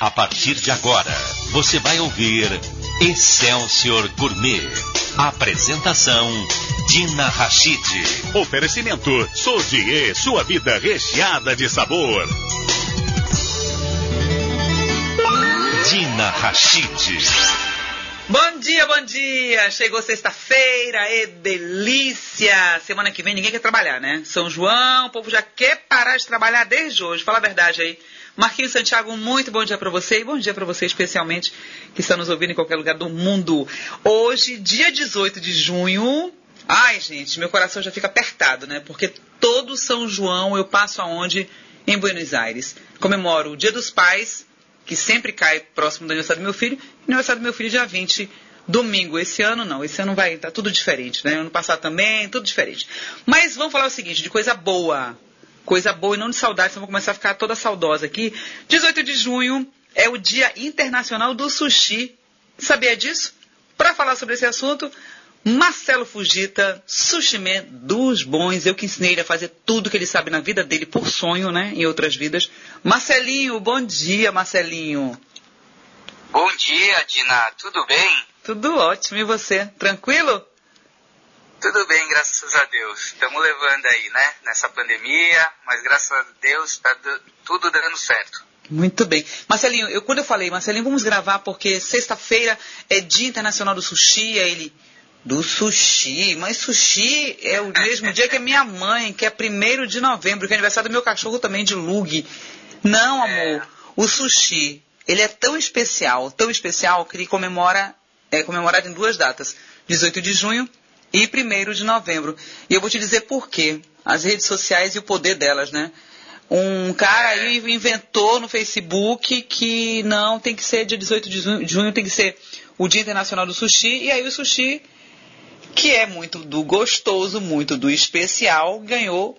A partir de agora, você vai ouvir Excelsior Gourmet. Apresentação Dina Rachid. Oferecimento Sodier, sua vida recheada de sabor. Dina Rachid. Bom dia, bom dia! Chegou sexta-feira, é delícia! Semana que vem ninguém quer trabalhar, né? São João, o povo já quer parar de trabalhar desde hoje. Fala a verdade aí. Marquinhos Santiago, muito bom dia para você e bom dia para você especialmente que está nos ouvindo em qualquer lugar do mundo. Hoje, dia 18 de junho. Ai, gente, meu coração já fica apertado, né? Porque todo São João eu passo aonde? Em Buenos Aires. Comemoro o Dia dos Pais, que sempre cai próximo do aniversário do meu filho, e o aniversário do meu filho dia 20 domingo. Esse ano não, esse ano vai tá tudo diferente, né? Ano passado também, tudo diferente. Mas vamos falar o seguinte, de coisa boa coisa boa e não de saudade, senão vou começar a ficar toda saudosa aqui. 18 de junho é o Dia Internacional do Sushi. Sabia disso? Para falar sobre esse assunto, Marcelo Fugita, sushiman dos bons. Eu que ensinei ele a fazer tudo que ele sabe na vida dele por sonho, né? Em outras vidas. Marcelinho, bom dia, Marcelinho. Bom dia, Dina. Tudo bem? Tudo ótimo. E você? Tranquilo? Tudo bem, graças a Deus. Estamos levando aí, né? Nessa pandemia, mas graças a Deus está tudo dando certo. Muito bem. Marcelinho, eu, quando eu falei, Marcelinho, vamos gravar porque sexta-feira é Dia Internacional do Sushi, aí ele. Do sushi, mas sushi é o mesmo dia que a minha mãe, que é primeiro de novembro, que é aniversário do meu cachorro também, de Lug. Não, é. amor, é. o sushi, ele é tão especial, tão especial, que ele comemora, é comemorado em duas datas. 18 de junho e 1 de novembro. E eu vou te dizer por quê. As redes sociais e o poder delas, né? Um cara aí inventou no Facebook que não tem que ser dia 18 de junho, junho, tem que ser o Dia Internacional do Sushi, e aí o sushi, que é muito do gostoso, muito do especial, ganhou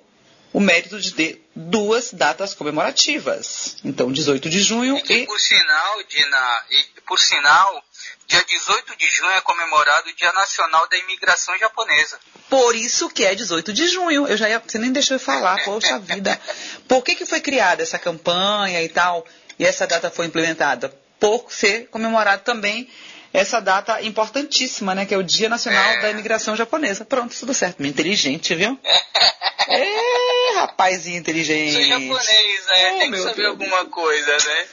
o mérito de ter duas datas comemorativas. Então, 18 de junho e. e... Por sinal, Dina, e por sinal, Dia 18 de junho é comemorado o Dia Nacional da Imigração Japonesa. Por isso que é 18 de junho. Eu já ia, você nem deixou eu falar, poxa vida. Por que, que foi criada essa campanha e tal, e essa data foi implementada? Por ser comemorado também essa data importantíssima, né? Que é o Dia Nacional é. da Imigração Japonesa. Pronto, tudo certo. Inteligente, viu? é, rapazinho inteligente. Sou japonês, né? Oh, Tem que saber Deus. alguma coisa, né?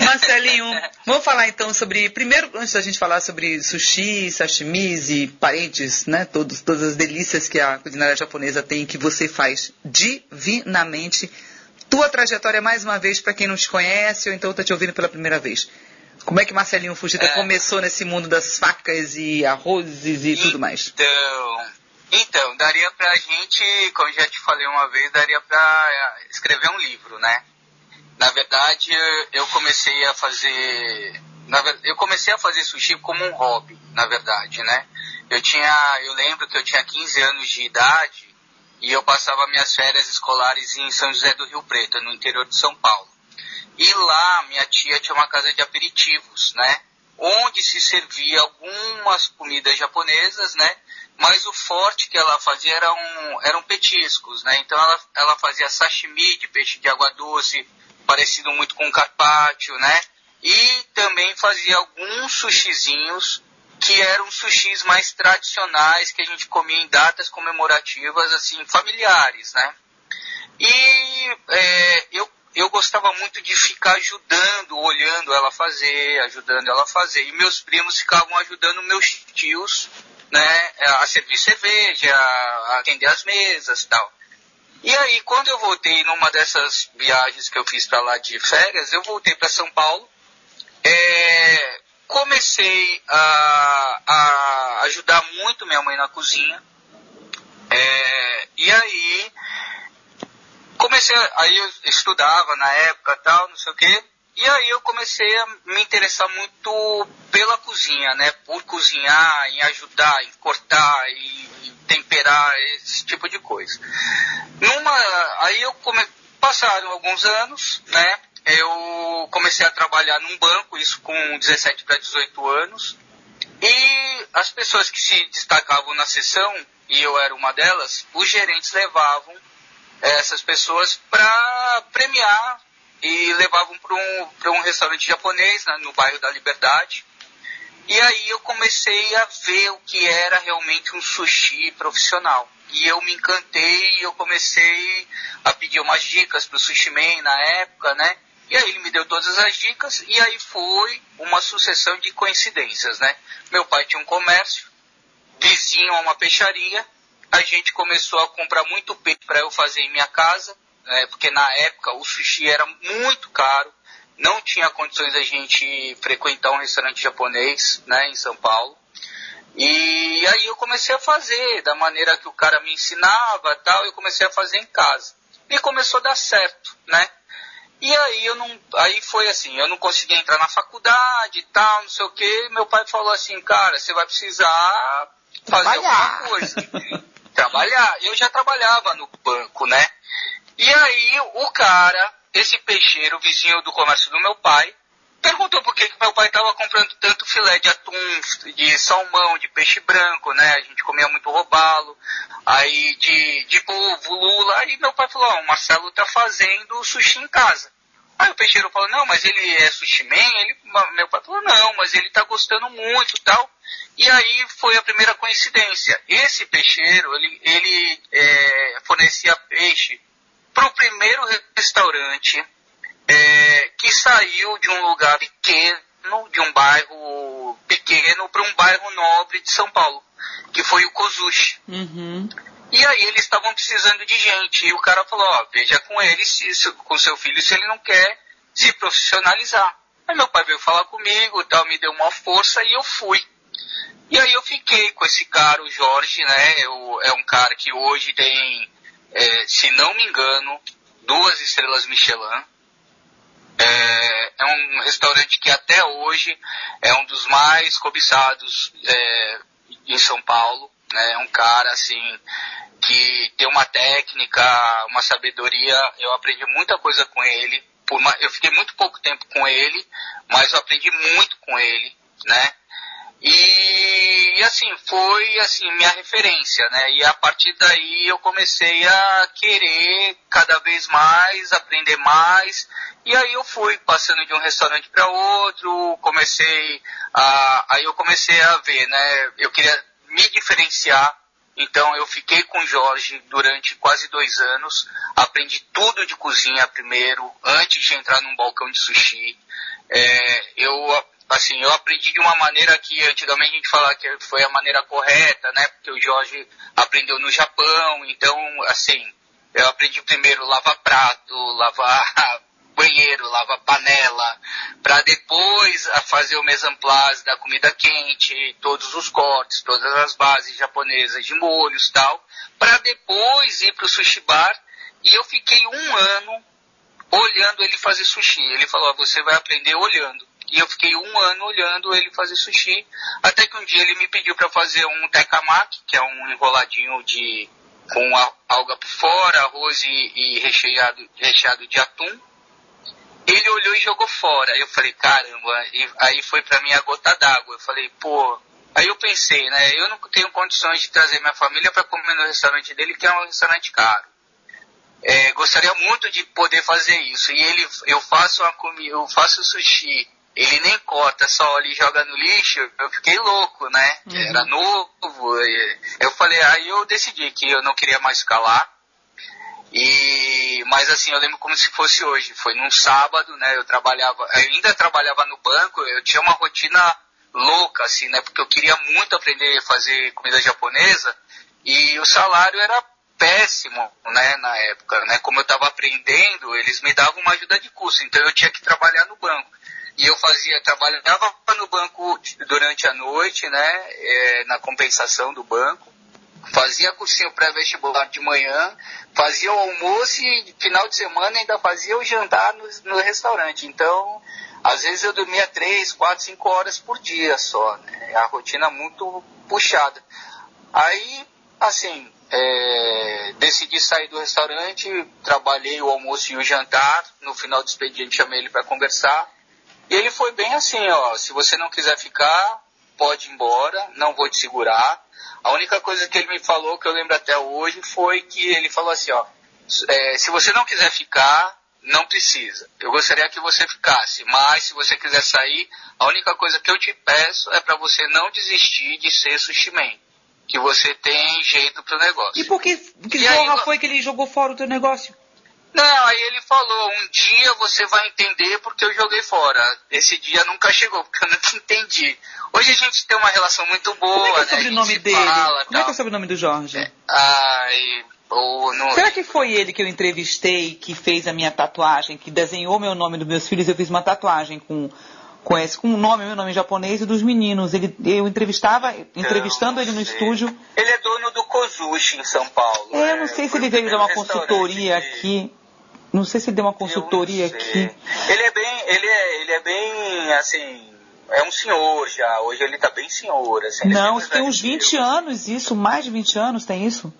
Marcelinho, vamos falar então sobre. Primeiro, antes da gente falar sobre sushi, sashimis e parentes, né? Todos, todas as delícias que a culinária japonesa tem, que você faz divinamente. Tua trajetória, mais uma vez, para quem não te conhece ou então está te ouvindo pela primeira vez. Como é que Marcelinho Fugita é... começou nesse mundo das facas e arrozes e tudo mais? Então, então daria pra gente, como já te falei uma vez, daria pra escrever um livro, né? Na verdade, eu comecei a fazer. eu comecei a fazer sushi como um hobby, na verdade, né? Eu tinha. Eu lembro que eu tinha 15 anos de idade e eu passava minhas férias escolares em São José do Rio Preto, no interior de São Paulo. E lá minha tia tinha uma casa de aperitivos, né? Onde se servia algumas comidas japonesas, né? Mas o forte que ela fazia eram, eram petiscos, né? Então ela, ela fazia sashimi de peixe de água doce, parecido muito com carpaccio, né? E também fazia alguns sushizinhos que eram sushis mais tradicionais que a gente comia em datas comemorativas, assim, familiares, né? E é, eu, eu gostava muito de ficar ajudando, olhando ela fazer, ajudando ela fazer. E meus primos ficavam ajudando meus tios, né, a servir cerveja, a atender as mesas tal. E aí, quando eu voltei numa dessas viagens que eu fiz para lá de férias, eu voltei para São Paulo, é, comecei a, a, ajudar muito minha mãe na cozinha, é, e aí comecei, aí eu estudava na época tal, não sei o quê, e aí eu comecei a me interessar muito pela cozinha, né? Por cozinhar, em ajudar, em cortar, em temperar, esse tipo de coisa. Numa, aí eu come, passaram alguns anos, né? Eu comecei a trabalhar num banco, isso com 17 para 18 anos. E as pessoas que se destacavam na sessão, e eu era uma delas, os gerentes levavam essas pessoas para premiar e levavam para um, um restaurante japonês né, no bairro da Liberdade. E aí eu comecei a ver o que era realmente um sushi profissional. E eu me encantei e eu comecei a pedir umas dicas para o Sushi Man na época, né? E aí ele me deu todas as dicas e aí foi uma sucessão de coincidências, né? Meu pai tinha um comércio, vizinho a uma peixaria, a gente começou a comprar muito peixe para eu fazer em minha casa, né? porque na época o sushi era muito caro, não tinha condições da gente frequentar um restaurante japonês, né, em São Paulo. E aí eu comecei a fazer da maneira que o cara me ensinava, tal, eu comecei a fazer em casa. E começou a dar certo, né? E aí eu não, aí foi assim, eu não conseguia entrar na faculdade e tal, não sei o que. Meu pai falou assim, cara, você vai precisar fazer Trabalhar. alguma coisa. Trabalhar. Eu já trabalhava no banco, né? E aí o cara, esse peixeiro, vizinho do comércio do meu pai, perguntou por que, que meu pai estava comprando tanto filé de atum, de salmão, de peixe branco, né? A gente comia muito robalo, aí de, de polvo, lula. Aí meu pai falou, ó, o Marcelo tá fazendo sushi em casa. Aí o peixeiro falou, não, mas ele é sushi man? Ele, meu pai falou, não, mas ele tá gostando muito tal. E aí foi a primeira coincidência. Esse peixeiro, ele, ele é, fornecia peixe para o primeiro restaurante é, que saiu de um lugar pequeno, de um bairro pequeno, para um bairro nobre de São Paulo, que foi o Kozushi. Uhum. E aí eles estavam precisando de gente. E o cara falou, ó, veja com ele, se, se, com seu filho, se ele não quer se profissionalizar. Aí meu pai veio falar comigo, tal, me deu uma força e eu fui. E aí eu fiquei com esse cara, o Jorge, né? Eu, é um cara que hoje tem, é, se não me engano, duas estrelas Michelin. É, é, um restaurante que até hoje é um dos mais cobiçados é, em São Paulo. Né? É um cara assim que tem uma técnica, uma sabedoria. Eu aprendi muita coisa com ele. Uma, eu fiquei muito pouco tempo com ele, mas eu aprendi muito com ele, né? E, e, assim, foi assim minha referência, né? E a partir daí eu comecei a querer cada vez mais, aprender mais. E aí eu fui passando de um restaurante para outro, comecei a aí eu comecei a ver, né? Eu queria me diferenciar. Então eu fiquei com o Jorge durante quase dois anos, aprendi tudo de cozinha primeiro, antes de entrar num balcão de sushi. É, eu assim, eu aprendi de uma maneira que antigamente a gente falava que foi a maneira correta, né? Porque o Jorge aprendeu no Japão, então, assim, eu aprendi primeiro lavar prato, lavar banheiro, lavar panela, para depois fazer o place da comida quente, todos os cortes, todas as bases japonesas de molhos tal, para depois ir para o sushi bar. E eu fiquei um ano olhando ele fazer sushi. Ele falou: você vai aprender olhando. E eu fiquei um ano olhando ele fazer sushi, até que um dia ele me pediu para fazer um tekamaki, que é um enroladinho de com a, alga por fora, arroz e, e recheado, recheado de atum. Ele olhou e jogou fora. Eu falei, caramba, e aí foi para mim a gota d'água. Eu falei, pô. Aí eu pensei, né? Eu não tenho condições de trazer minha família para comer no restaurante dele, que é um restaurante caro. É, gostaria muito de poder fazer isso. E ele, eu faço uma comida, eu faço sushi ele nem corta, só olha e joga no lixo, eu fiquei louco, né? Uhum. Era novo. Eu falei, aí eu decidi que eu não queria mais ficar lá. E, mas assim, eu lembro como se fosse hoje. Foi num sábado, né? Eu trabalhava, eu ainda trabalhava no banco, eu tinha uma rotina louca, assim, né? Porque eu queria muito aprender a fazer comida japonesa e o salário era péssimo, né, na época, né? Como eu estava aprendendo, eles me davam uma ajuda de custo, então eu tinha que trabalhar no banco. E eu fazia, trabalhava no banco durante a noite, né, é, na compensação do banco, fazia cursinho pré-vestibular de manhã, fazia o almoço e final de semana ainda fazia o jantar no, no restaurante. Então, às vezes eu dormia três, quatro, cinco horas por dia só, né? A rotina muito puxada. Aí, assim, é, decidi sair do restaurante, trabalhei o almoço e o jantar, no final do expediente chamei ele para conversar. E ele foi bem assim, ó, se você não quiser ficar, pode ir embora, não vou te segurar. A única coisa que ele me falou, que eu lembro até hoje, foi que ele falou assim, ó, é, se você não quiser ficar, não precisa. Eu gostaria que você ficasse, mas se você quiser sair, a única coisa que eu te peço é para você não desistir de ser sushi man, que você tem jeito pro negócio. E por que, que e aí, foi que ele jogou fora o teu negócio? Não, aí ele falou, um dia você vai entender porque eu joguei fora. Esse dia nunca chegou, porque eu não entendi. Hoje a gente tem uma relação muito boa, Como é que é o né? sobrenome dele? Fala, Como tal. é que é o sobrenome do Jorge? É, ai. Será que foi ele que eu entrevistei, que fez a minha tatuagem, que desenhou meu nome dos meus filhos? Eu fiz uma tatuagem com com esse, com o nome, meu nome japonês e dos meninos. Ele, eu entrevistava, entrevistando ele no estúdio. Ele é dono do Kozushi em São Paulo. É, eu não sei se ele veio dar uma consultoria aqui. Não sei se deu uma consultoria aqui. Ele é bem, ele é, ele é bem, assim, é um senhor já. Hoje ele tá bem senhor, assim. Não, tem uns 20 anos isso, mais de 20 anos tem isso?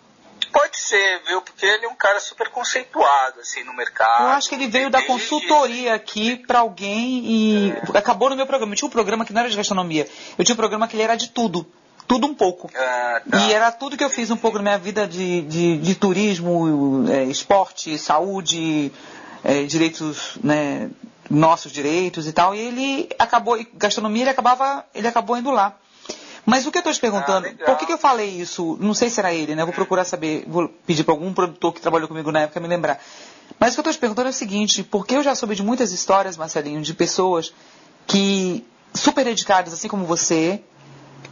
Pode ser, viu? Porque ele é um cara super conceituado, assim, no mercado. Eu acho que ele veio da consultoria aqui para alguém e é. acabou no meu programa. Eu tinha um programa que não era de gastronomia. Eu tinha um programa que ele era de tudo. Tudo um pouco. Ah, tá. E era tudo que eu fiz um pouco na minha vida de, de, de turismo, é, esporte, saúde, é, direitos, né, nossos direitos e tal. E ele acabou, gastronomia, ele acabava, ele acabou indo lá. Mas o que eu estou te perguntando, ah, por que, que, eu falei isso? Não sei se era ele, né? Vou procurar saber, vou pedir para algum produtor que trabalhou comigo na época me lembrar. Mas o que eu estou te perguntando é o seguinte, porque eu já soube de muitas histórias, Marcelinho, de pessoas que super dedicadas, assim como você,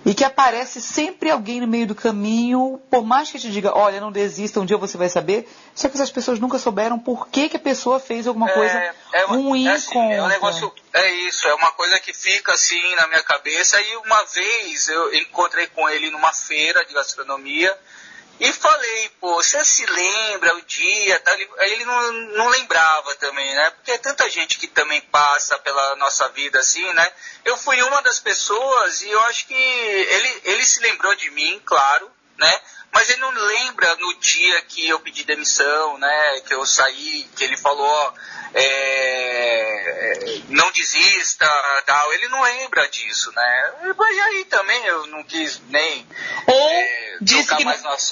e que aparece sempre alguém no meio do caminho, por mais que te diga, olha, não desista, um dia você vai saber, só que essas pessoas nunca souberam por que, que a pessoa fez alguma é, coisa é, ruim é assim, com. É um negócio, é isso, é uma coisa que fica assim na minha cabeça, e uma vez eu encontrei com ele numa feira de gastronomia, e falei, pô, você se lembra o dia? Tá? Aí ele não, não lembrava também, né? Porque é tanta gente que também passa pela nossa vida assim, né? Eu fui uma das pessoas e eu acho que ele, ele se lembrou de mim, claro, né? Mas ele não lembra no dia que eu pedi demissão, né? Que eu saí, que ele falou, ó, é, não desista, tal. Ele não lembra disso, né? E aí também eu não quis nem ou é, disse que.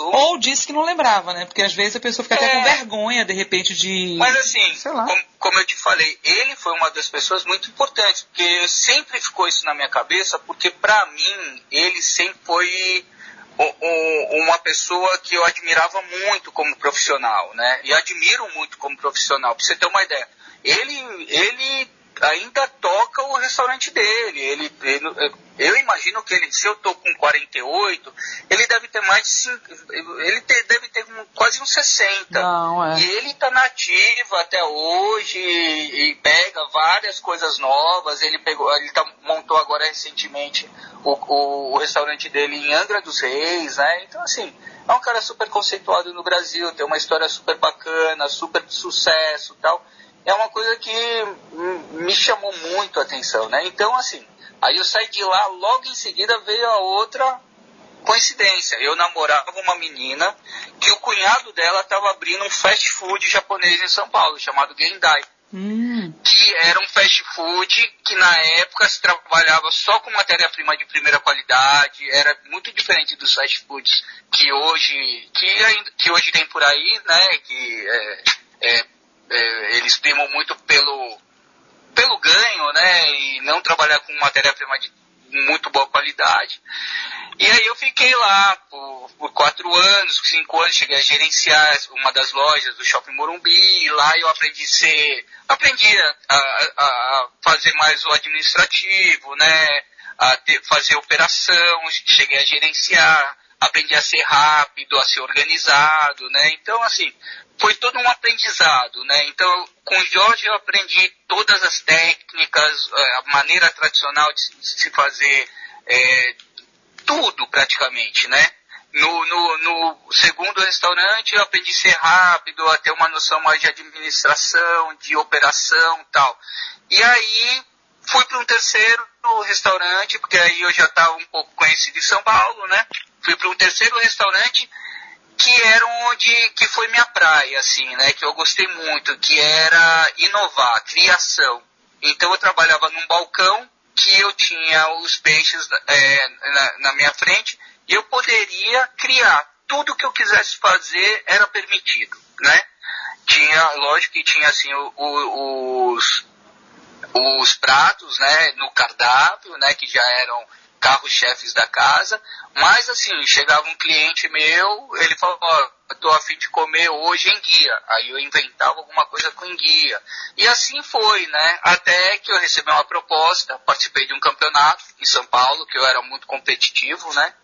Ou disse que não lembrava, né? Porque às vezes a pessoa fica é, até com vergonha, de repente, de. Mas assim, como, como, eu te falei, ele foi uma das pessoas muito importantes, porque sempre ficou isso na minha cabeça, porque para mim ele sempre foi uma pessoa que eu admirava muito como profissional, né? E admiro muito como profissional. Para você ter uma ideia, ele, ele ainda toca o restaurante dele. Ele, ele, eu imagino que ele, se eu tô com 48, ele deve ter mais de 5, ele ter, deve ter quase uns 60. Não, é. E ele tá nativo até hoje e, e, pega várias coisas novas. Ele pegou, ele tá, montou agora recentemente o, o, o restaurante dele em Angra dos Reis, né? Então assim, é um cara super conceituado no Brasil, tem uma história super bacana, super de sucesso, tal é uma coisa que me chamou muito a atenção, né? Então, assim, aí eu saí de lá, logo em seguida veio a outra coincidência. Eu namorava uma menina que o cunhado dela estava abrindo um fast food japonês em São Paulo, chamado Gendai. Hum. Que era um fast food que na época se trabalhava só com matéria-prima de primeira qualidade, era muito diferente dos fast foods que hoje, que, que hoje tem por aí, né? Que é é, eles primam muito pelo, pelo ganho, né? E não trabalhar com matéria-prima de muito boa qualidade. E aí eu fiquei lá por, por, quatro anos, cinco anos, cheguei a gerenciar uma das lojas do Shopping Morumbi, e lá eu aprendi ser, aprendi a, a, a fazer mais o administrativo, né? A ter, fazer operação, cheguei a gerenciar, aprendi a ser rápido, a ser organizado, né? Então, assim, foi todo um aprendizado, né? Então, com o Jorge eu aprendi todas as técnicas, eh, a maneira tradicional de se fazer é, tudo praticamente, né? No, no, no, segundo restaurante eu aprendi a ser rápido, a ter uma noção mais de administração, de operação tal. E aí fui para um terceiro restaurante, porque aí eu já estava um pouco conhecido em São Paulo, né? Fui para um terceiro restaurante que era onde que foi minha praia, assim, né? Que eu gostei muito, que era inovar, criação. Então eu trabalhava num balcão que eu tinha os peixes é, na, na minha frente e eu poderia criar tudo que eu quisesse fazer era permitido, né? tinha, lógico que tinha assim o, o, os, os pratos, né, no cardápio, né, que já eram carros-chefes da casa, mas assim, chegava um cliente meu, ele ó, eu tô afim de comer hoje em guia. Aí eu inventava alguma coisa com guia. E assim foi, né? Até que eu recebi uma proposta, participei de um campeonato em São Paulo, que eu era muito competitivo, né?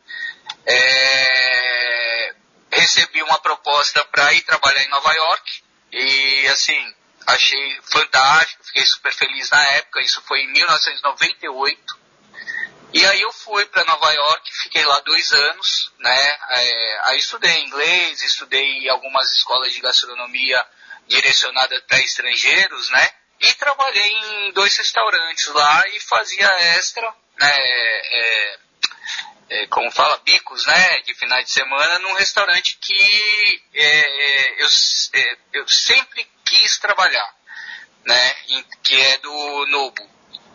É... Recebi uma proposta para ir trabalhar em Nova York. E assim, achei fantástico, fiquei super feliz na época. Isso foi em 1998. E aí eu fui para Nova York, fiquei lá dois anos, né? É, aí estudei inglês, estudei algumas escolas de gastronomia direcionadas para estrangeiros, né? E trabalhei em dois restaurantes lá e fazia extra, né? É, é, como fala, bicos, né? De finais de semana num restaurante que é, é, eu, é, eu sempre quis trabalhar, né? Que é do Nobu.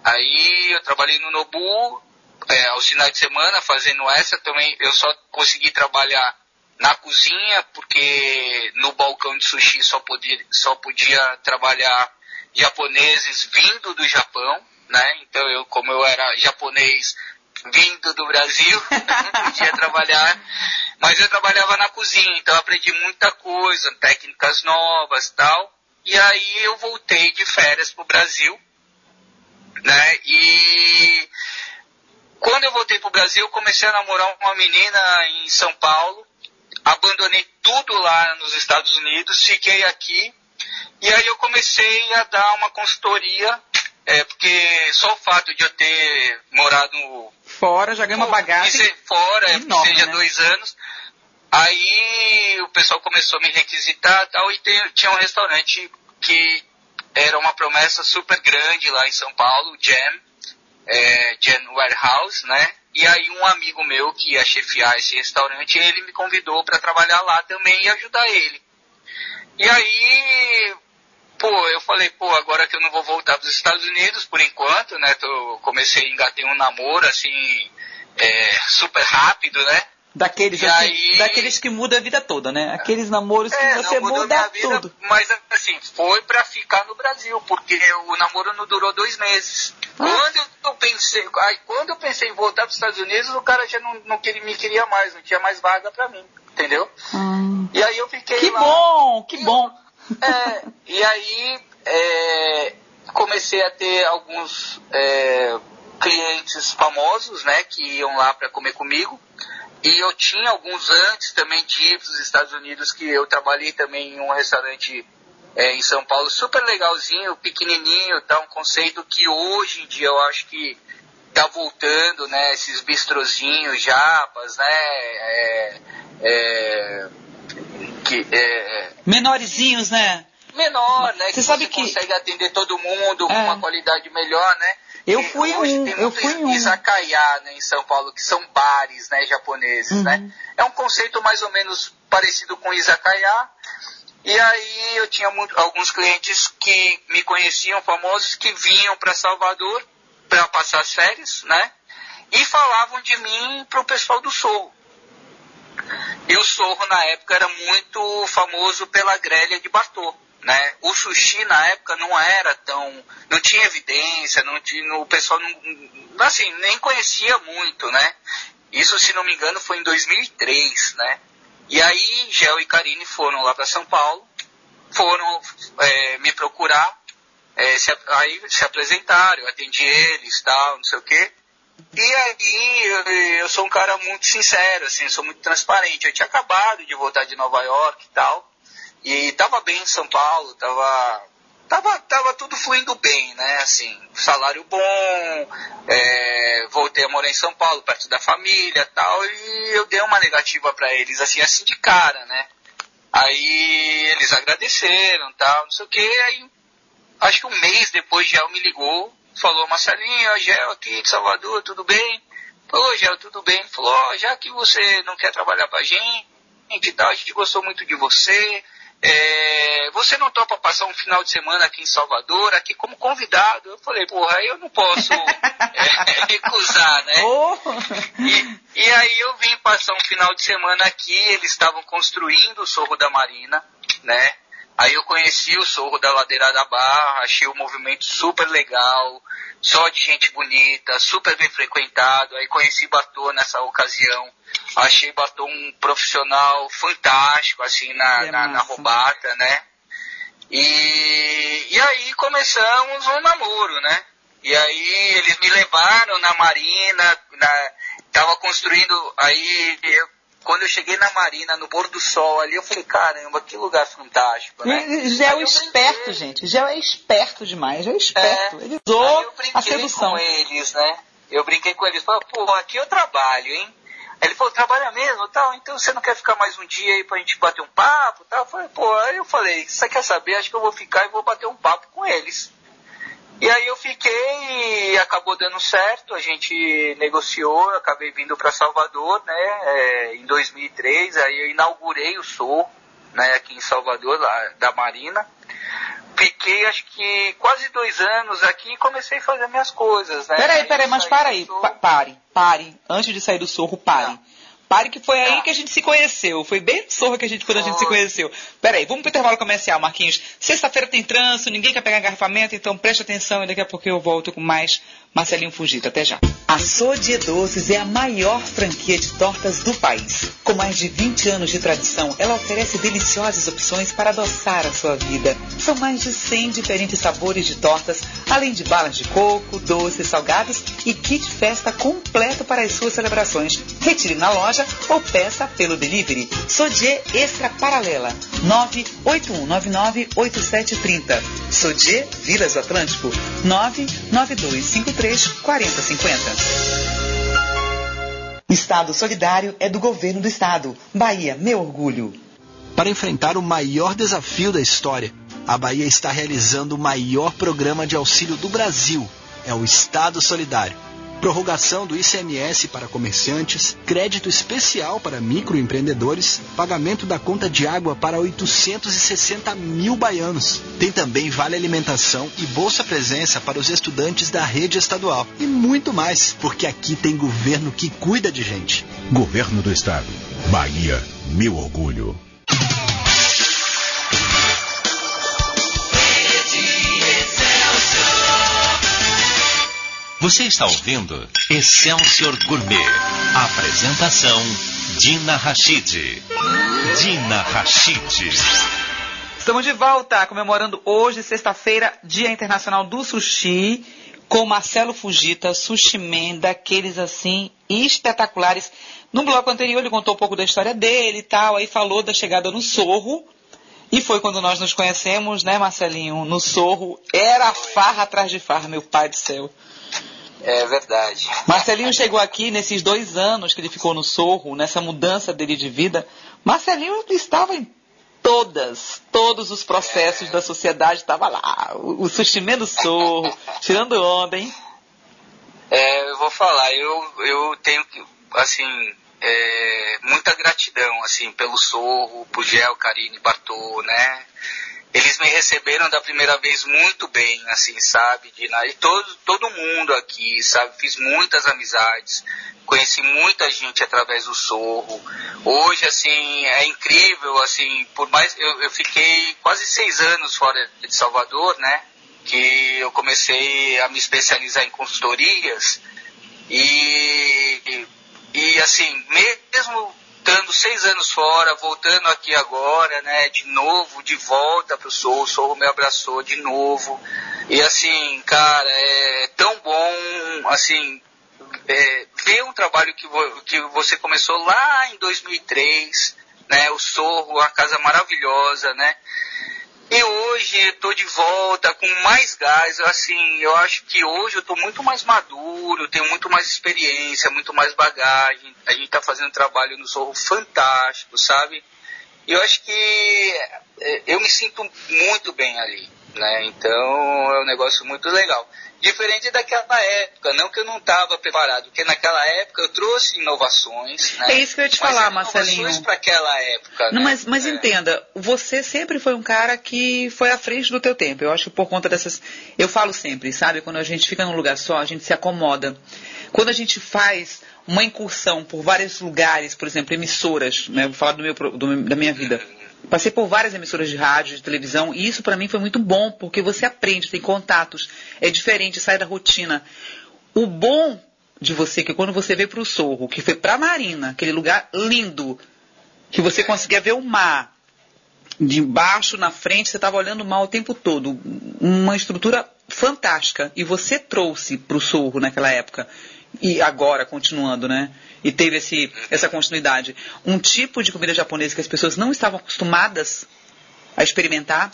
Aí eu trabalhei no Nobu é, aos finais de semana fazendo essa também eu só consegui trabalhar na cozinha porque no balcão de sushi só podia só podia trabalhar japoneses vindo do Japão né? Então eu como eu era japonês vindo do Brasil não podia trabalhar mas eu trabalhava na cozinha então aprendi muita coisa técnicas novas tal. E aí eu voltei de férias para o Brasil né? E quando eu voltei para o Brasil, comecei a namorar uma menina em São Paulo, abandonei tudo lá nos Estados Unidos, fiquei aqui, e aí eu comecei a dar uma consultoria, é, porque só o fato de eu ter morado fora já ganha uma bagagem fora, é, enorme, seja né? dois anos, aí o pessoal começou a me requisitar tal, e tem, tinha um restaurante que era uma promessa super grande lá em São Paulo, Jam, é, Jen Warehouse, né? E aí um amigo meu que ia chefiar esse restaurante, ele me convidou para trabalhar lá também e ajudar ele. E aí, pô, eu falei, pô, agora que eu não vou voltar para os Estados Unidos por enquanto, né? Tô, comecei a engatar um namoro assim, é, super rápido, né? Daqueles, assim, aí... daqueles que mudam a vida toda, né? Aqueles namoros que é, você muda vida, tudo. Mas assim, foi para ficar no Brasil, porque o namoro não durou dois meses. Quando eu pensei, aí, quando eu pensei em voltar para os Estados Unidos, o cara já não, não queria, me queria mais, não tinha mais vaga para mim, entendeu? Hum. E aí eu fiquei Que lá, bom, que bom. É, e aí é, comecei a ter alguns é, clientes famosos, né, que iam lá para comer comigo. E eu tinha alguns antes também de ir para os Estados Unidos, que eu trabalhei também em um restaurante é, em São Paulo, super legalzinho, pequenininho, tá? Um conceito que hoje em dia eu acho que tá voltando, né? Esses bistrozinhos, japas, né? É, é, que, é, Menorzinhos, né? Menor, né? Você que sabe você que consegue atender todo mundo com é. uma qualidade melhor, né? Eu fui hoje um, eu fui um. Izakaya, né, em São Paulo, que são bares, né, japoneses, uhum. né? É um conceito mais ou menos parecido com izakaya. E aí eu tinha muito, alguns clientes que me conheciam, famosos, que vinham para Salvador para passar as férias, né? E falavam de mim para o pessoal do Sorro. E o Sorro na época era muito famoso pela grelha de Bartô. Né? O sushi na época não era tão. não tinha evidência, não tinha, o pessoal não, assim, nem conhecia muito, né? Isso, se não me engano, foi em 2003, né? E aí, Gel e Karine foram lá para São Paulo, foram é, me procurar, é, se, aí se apresentaram, eu atendi eles, tal, não sei o quê. E aí, eu, eu sou um cara muito sincero, assim, sou muito transparente. Eu tinha acabado de voltar de Nova York e tal. E tava bem em São Paulo, tava, tava, tava tudo fluindo bem, né? Assim, salário bom, é, voltei a morar em São Paulo, perto da família tal, e eu dei uma negativa para eles, assim, assim de cara, né? Aí eles agradeceram tal, não sei o que, aí acho que um mês depois Gel me ligou, falou, Marcelinho, Gel aqui de Salvador, tudo bem? Falou, Gel, tudo bem? Falou, já que você não quer trabalhar pra gente e tal, a gente gostou muito de você, é, você não topa passar um final de semana aqui em Salvador, aqui como convidado? Eu falei, porra, eu não posso é, recusar, né? Oh. E, e, aí eu vim passar um final de semana aqui, eles estavam construindo o Sorro da Marina, né? Aí eu conheci o Sorro da Ladeira da Barra, achei o movimento super legal, só de gente bonita, super bem frequentado. Aí conheci Batô nessa ocasião. Achei Batô um profissional fantástico, assim, na, É na, na robata, né? E, e aí começamos um namoro, né? E aí eles me levaram na Marina, na, tava construindo, aí eu- quando eu cheguei na Marina, no Pôr do Sol ali, eu falei, caramba, que lugar fantástico, né? Aí é esperto, brinquei. gente. Gel é esperto demais. Gel é esperto. É. Ele usou eu a brinquei sedução. com eles, né? Eu brinquei com eles, falei, pô, aqui eu trabalho, hein? Aí ele falou, trabalha mesmo, tal, então você não quer ficar mais um dia aí pra gente bater um papo, tal? Eu falei, pô, aí eu falei, você quer saber? Acho que eu vou ficar e vou bater um papo com eles. E aí eu fiquei e acabou dando certo, a gente negociou, acabei vindo para Salvador, né, é, em 2003, aí eu inaugurei o Sou, né, aqui em Salvador, lá da Marina. Fiquei acho que quase dois anos aqui e comecei a fazer minhas coisas, né. Peraí, Aí peraí, mas para aí. Pa- pare, pare. Antes de sair do sorro, pare. Pare que foi aí Tá. que a gente se conheceu. Foi bem no sorro que a gente, quando a gente se conheceu. Peraí, vamos pro intervalo comercial, Marquinhos. Sexta-feira tem trânsito, ninguém quer pegar engarrafamento, então preste atenção e daqui a pouco eu volto com mais Marcelinho Fugito. Até já. A Sodie Doces é a maior franquia de tortas do país. Com mais de 20 anos de tradição, ela oferece deliciosas opções para adoçar a sua vida. São mais de 100 diferentes sabores de tortas, além de balas de coco, doces, salgados e kit festa completo para as suas celebrações. Retire na loja ou peça pelo delivery. Sodier Extra Paralela 981998730. Sodier Vilas Atlântico 99253 4050. O Estado Solidário é do governo do Estado. Bahia, meu orgulho. Para enfrentar o maior desafio da história, a Bahia está realizando o maior programa de auxílio do Brasil. É o Estado Solidário. Prorrogação do ICMS para comerciantes, crédito especial para microempreendedores, pagamento da conta de água para 860 mil baianos. Tem também vale alimentação e bolsa presença para os estudantes da rede estadual. E muito mais, porque aqui tem governo que cuida de gente. Governo do Estado. Bahia, meu orgulho. Você está ouvindo Excelsior Gourmet. Apresentação Dina Rachid. Dina Rachid. Estamos de volta, comemorando hoje, sexta-feira, Dia Internacional do Sushi, com Marcelo Fugita, Sushi Man, daqueles assim, espetaculares. No bloco anterior ele contou um pouco da história dele e tal, aí falou da chegada no Sorro, e foi quando nós nos conhecemos, né, Marcelinho? No Sorro, era farra atrás de farra, meu pai do céu. É verdade. Marcelinho chegou aqui nesses dois anos que ele ficou no Sorro, nessa mudança dele de vida. Marcelinho estava em todas, todos os processos da sociedade, estava lá. O, o sushimê do Sorro, tirando onda, hein? É, eu vou falar, eu, eu tenho que, assim, é, muita gratidão, assim, pelo Sorro, por Gel, Karine, Bartô, né? Eles me receberam da primeira vez muito bem, assim, sabe? Dina? E todo, todo mundo aqui, sabe? Fiz muitas amizades, conheci muita gente através do Sorro. Hoje, assim, é incrível, assim, por mais... Eu, eu fiquei quase seis anos fora de Salvador, né? Que eu comecei a me especializar em consultorias e, e assim, mesmo estando seis anos fora, voltando aqui agora, né, de novo, de volta pro Sorro, o Sorro me abraçou de novo. E assim, cara, é tão bom, assim, é, ver um trabalho que, vo, que você começou lá em 2003, né, o Sorro, uma casa maravilhosa, né, e hoje tô de volta com mais gás, assim, eu acho que hoje eu tô muito mais maduro, tenho muito mais experiência, muito mais bagagem. A gente tá fazendo um trabalho no Zorro fantástico, sabe? E eu acho que é, eu me sinto muito bem ali, né? Então é um negócio muito legal. Diferente daquela época, não que eu não estava preparado, porque naquela época eu trouxe inovações. Né? É isso que eu ia te Mas falar, Marcelinho. Inovações para aquela época. Não, né? mas, mas É. entenda, você sempre foi um cara que foi à frente do teu tempo. Eu acho que por conta dessas. Eu falo sempre, sabe? Quando a gente fica num lugar só, a gente se acomoda. Quando a gente faz uma incursão por vários lugares, por exemplo, emissoras, né? Vou falar do meu, do da minha vida. Passei por várias emissoras de rádio, de televisão, e isso para mim foi muito bom, porque você aprende, tem contatos, é diferente, sai da rotina. O bom de você, que quando você veio para o Sorro, que foi para Marina, aquele lugar lindo, que você conseguia ver o mar de baixo na frente, você estava olhando o mar o tempo todo. Uma estrutura fantástica. E você trouxe para o Sorro naquela época, e agora continuando, né? E teve esse, essa continuidade. Um tipo de comida japonesa que as pessoas não estavam acostumadas a experimentar,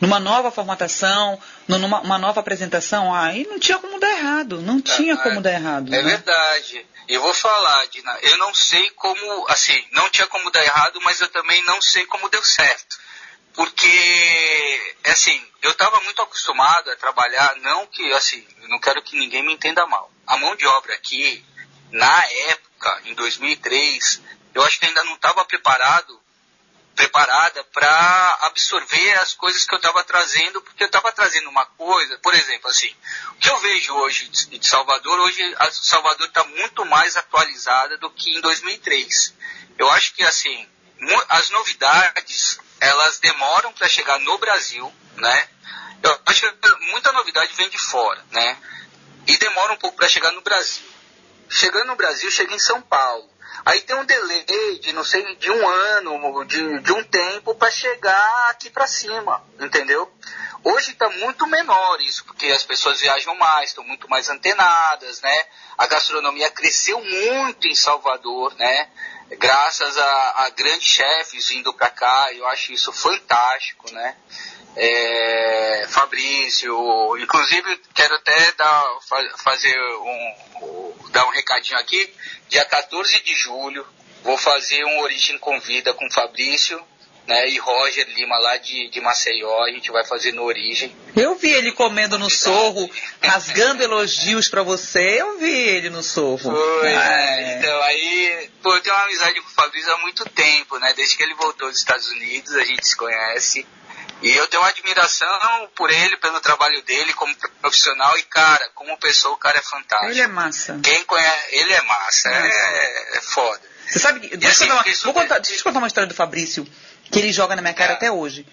numa nova formatação, numa uma nova apresentação, aí não tinha como dar errado, não tinha como dar errado. É né? verdade. Eu vou falar, Dina, eu não sei como, assim, não tinha como dar errado, mas eu também não sei como deu certo. Porque, assim, eu estava muito acostumado a trabalhar, não que, assim, não quero que ninguém me entenda mal. A mão de obra aqui, na época, em 2003, eu acho que ainda não estava preparado preparada para absorver as coisas que eu estava trazendo, porque eu estava trazendo uma coisa, por exemplo, assim, o que eu vejo hoje de Salvador, hoje Salvador está muito mais atualizada do que em 2003. Eu acho que, assim, as novidades, elas demoram para chegar no Brasil, né? Eu acho que muita novidade vem de fora, né? E demora um pouco para chegar no Brasil. Chegando no Brasil, chega em São Paulo. Aí tem um delay de, não sei, de um ano, de, de um tempo para chegar aqui para cima, entendeu? Hoje está muito menor isso, porque as pessoas viajam mais, estão muito mais antenadas, né? A gastronomia cresceu muito em Salvador, né? Graças a, a grandes chefes vindo para cá, eu acho isso fantástico, né? É, Fabrício, inclusive quero até dar, fazer um, dar um recadinho aqui. Dia 14 de julho, vou fazer um Origem Convida com Fabrício né, e Roger Lima lá de, de Maceió. A gente vai fazer no Origem. Eu vi ele comendo no sorro, rasgando elogios para você. Eu vi ele no sorro. Foi, é. Então, aí, pô, eu tenho uma amizade com o Fabrício há muito tempo, né? Desde que ele voltou dos Estados Unidos, a gente se conhece. E eu tenho uma admiração por ele, pelo trabalho dele como profissional e, cara, como pessoa, o cara é fantástico. Ele é massa. Quem conhece, ele é massa, é, é foda. Você sabe que. Deixa, assim, eu, uma, vou contar, deixa eu contar uma história do Fabrício, que ele joga na minha cara é. até hoje.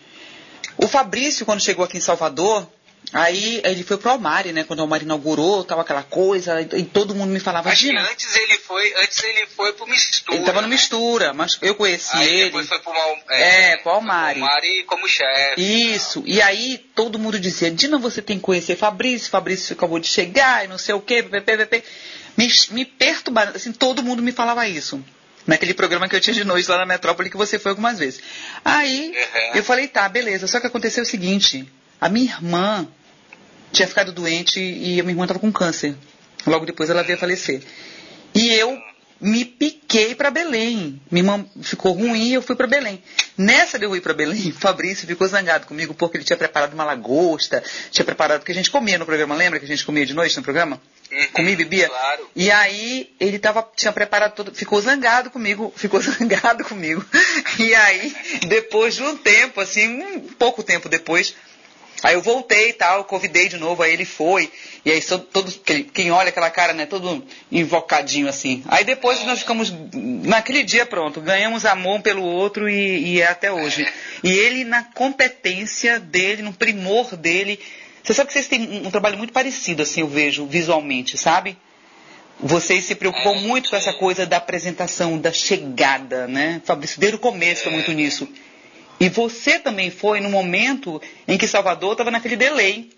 O Fabrício, quando chegou aqui em Salvador, Aí ele foi pro Almari, né? Quando o Almari inaugurou, tava aquela coisa, e todo mundo me falava Acho que antes ele foi, antes ele foi pro Mistura. Ele tava no Mistura, mas eu conheci aí ele. Depois foi pro, é, é, pro Almari. Pro Almari como chefe. Isso. E aí todo mundo dizia, Dina, você tem que conhecer Fabrício, Fabrício acabou de chegar e não sei o quê, ppp. Me, me perturbava, assim, todo mundo me falava isso naquele programa que eu tinha de noite lá na Metrópole que você foi algumas vezes. Aí uhum. eu falei, tá, beleza. Só que aconteceu o seguinte: a minha irmã tinha ficado doente e a minha irmã estava com câncer. Logo depois ela veio a falecer. E eu me piquei para Belém. Minha irmã ficou ruim e eu fui para Belém. Nessa de eu ir para Belém, Fabrício ficou zangado comigo porque ele tinha preparado uma lagosta, tinha preparado que a gente comia no programa, lembra que a gente comia de noite no programa? Uhum, comia e bebia? Claro. E aí ele tava, tinha preparado tudo, ficou zangado comigo, ficou zangado comigo. E aí, depois de um tempo, assim, um pouco tempo depois, Aí eu voltei e tal, convidei de novo, aí ele foi. E aí todos, quem olha aquela cara, né, todo invocadinho assim. Aí depois nós ficamos, naquele dia pronto, ganhamos amor um pelo outro e, e é até hoje. E ele na competência dele, no primor dele. Você sabe que vocês têm um trabalho muito parecido, assim, eu vejo, visualmente, sabe? Vocês se preocupam muito com essa coisa da apresentação, da chegada, né? Fabrício, desde o começo foi muito nisso. E você também foi no momento em que Salvador estava naquele delay.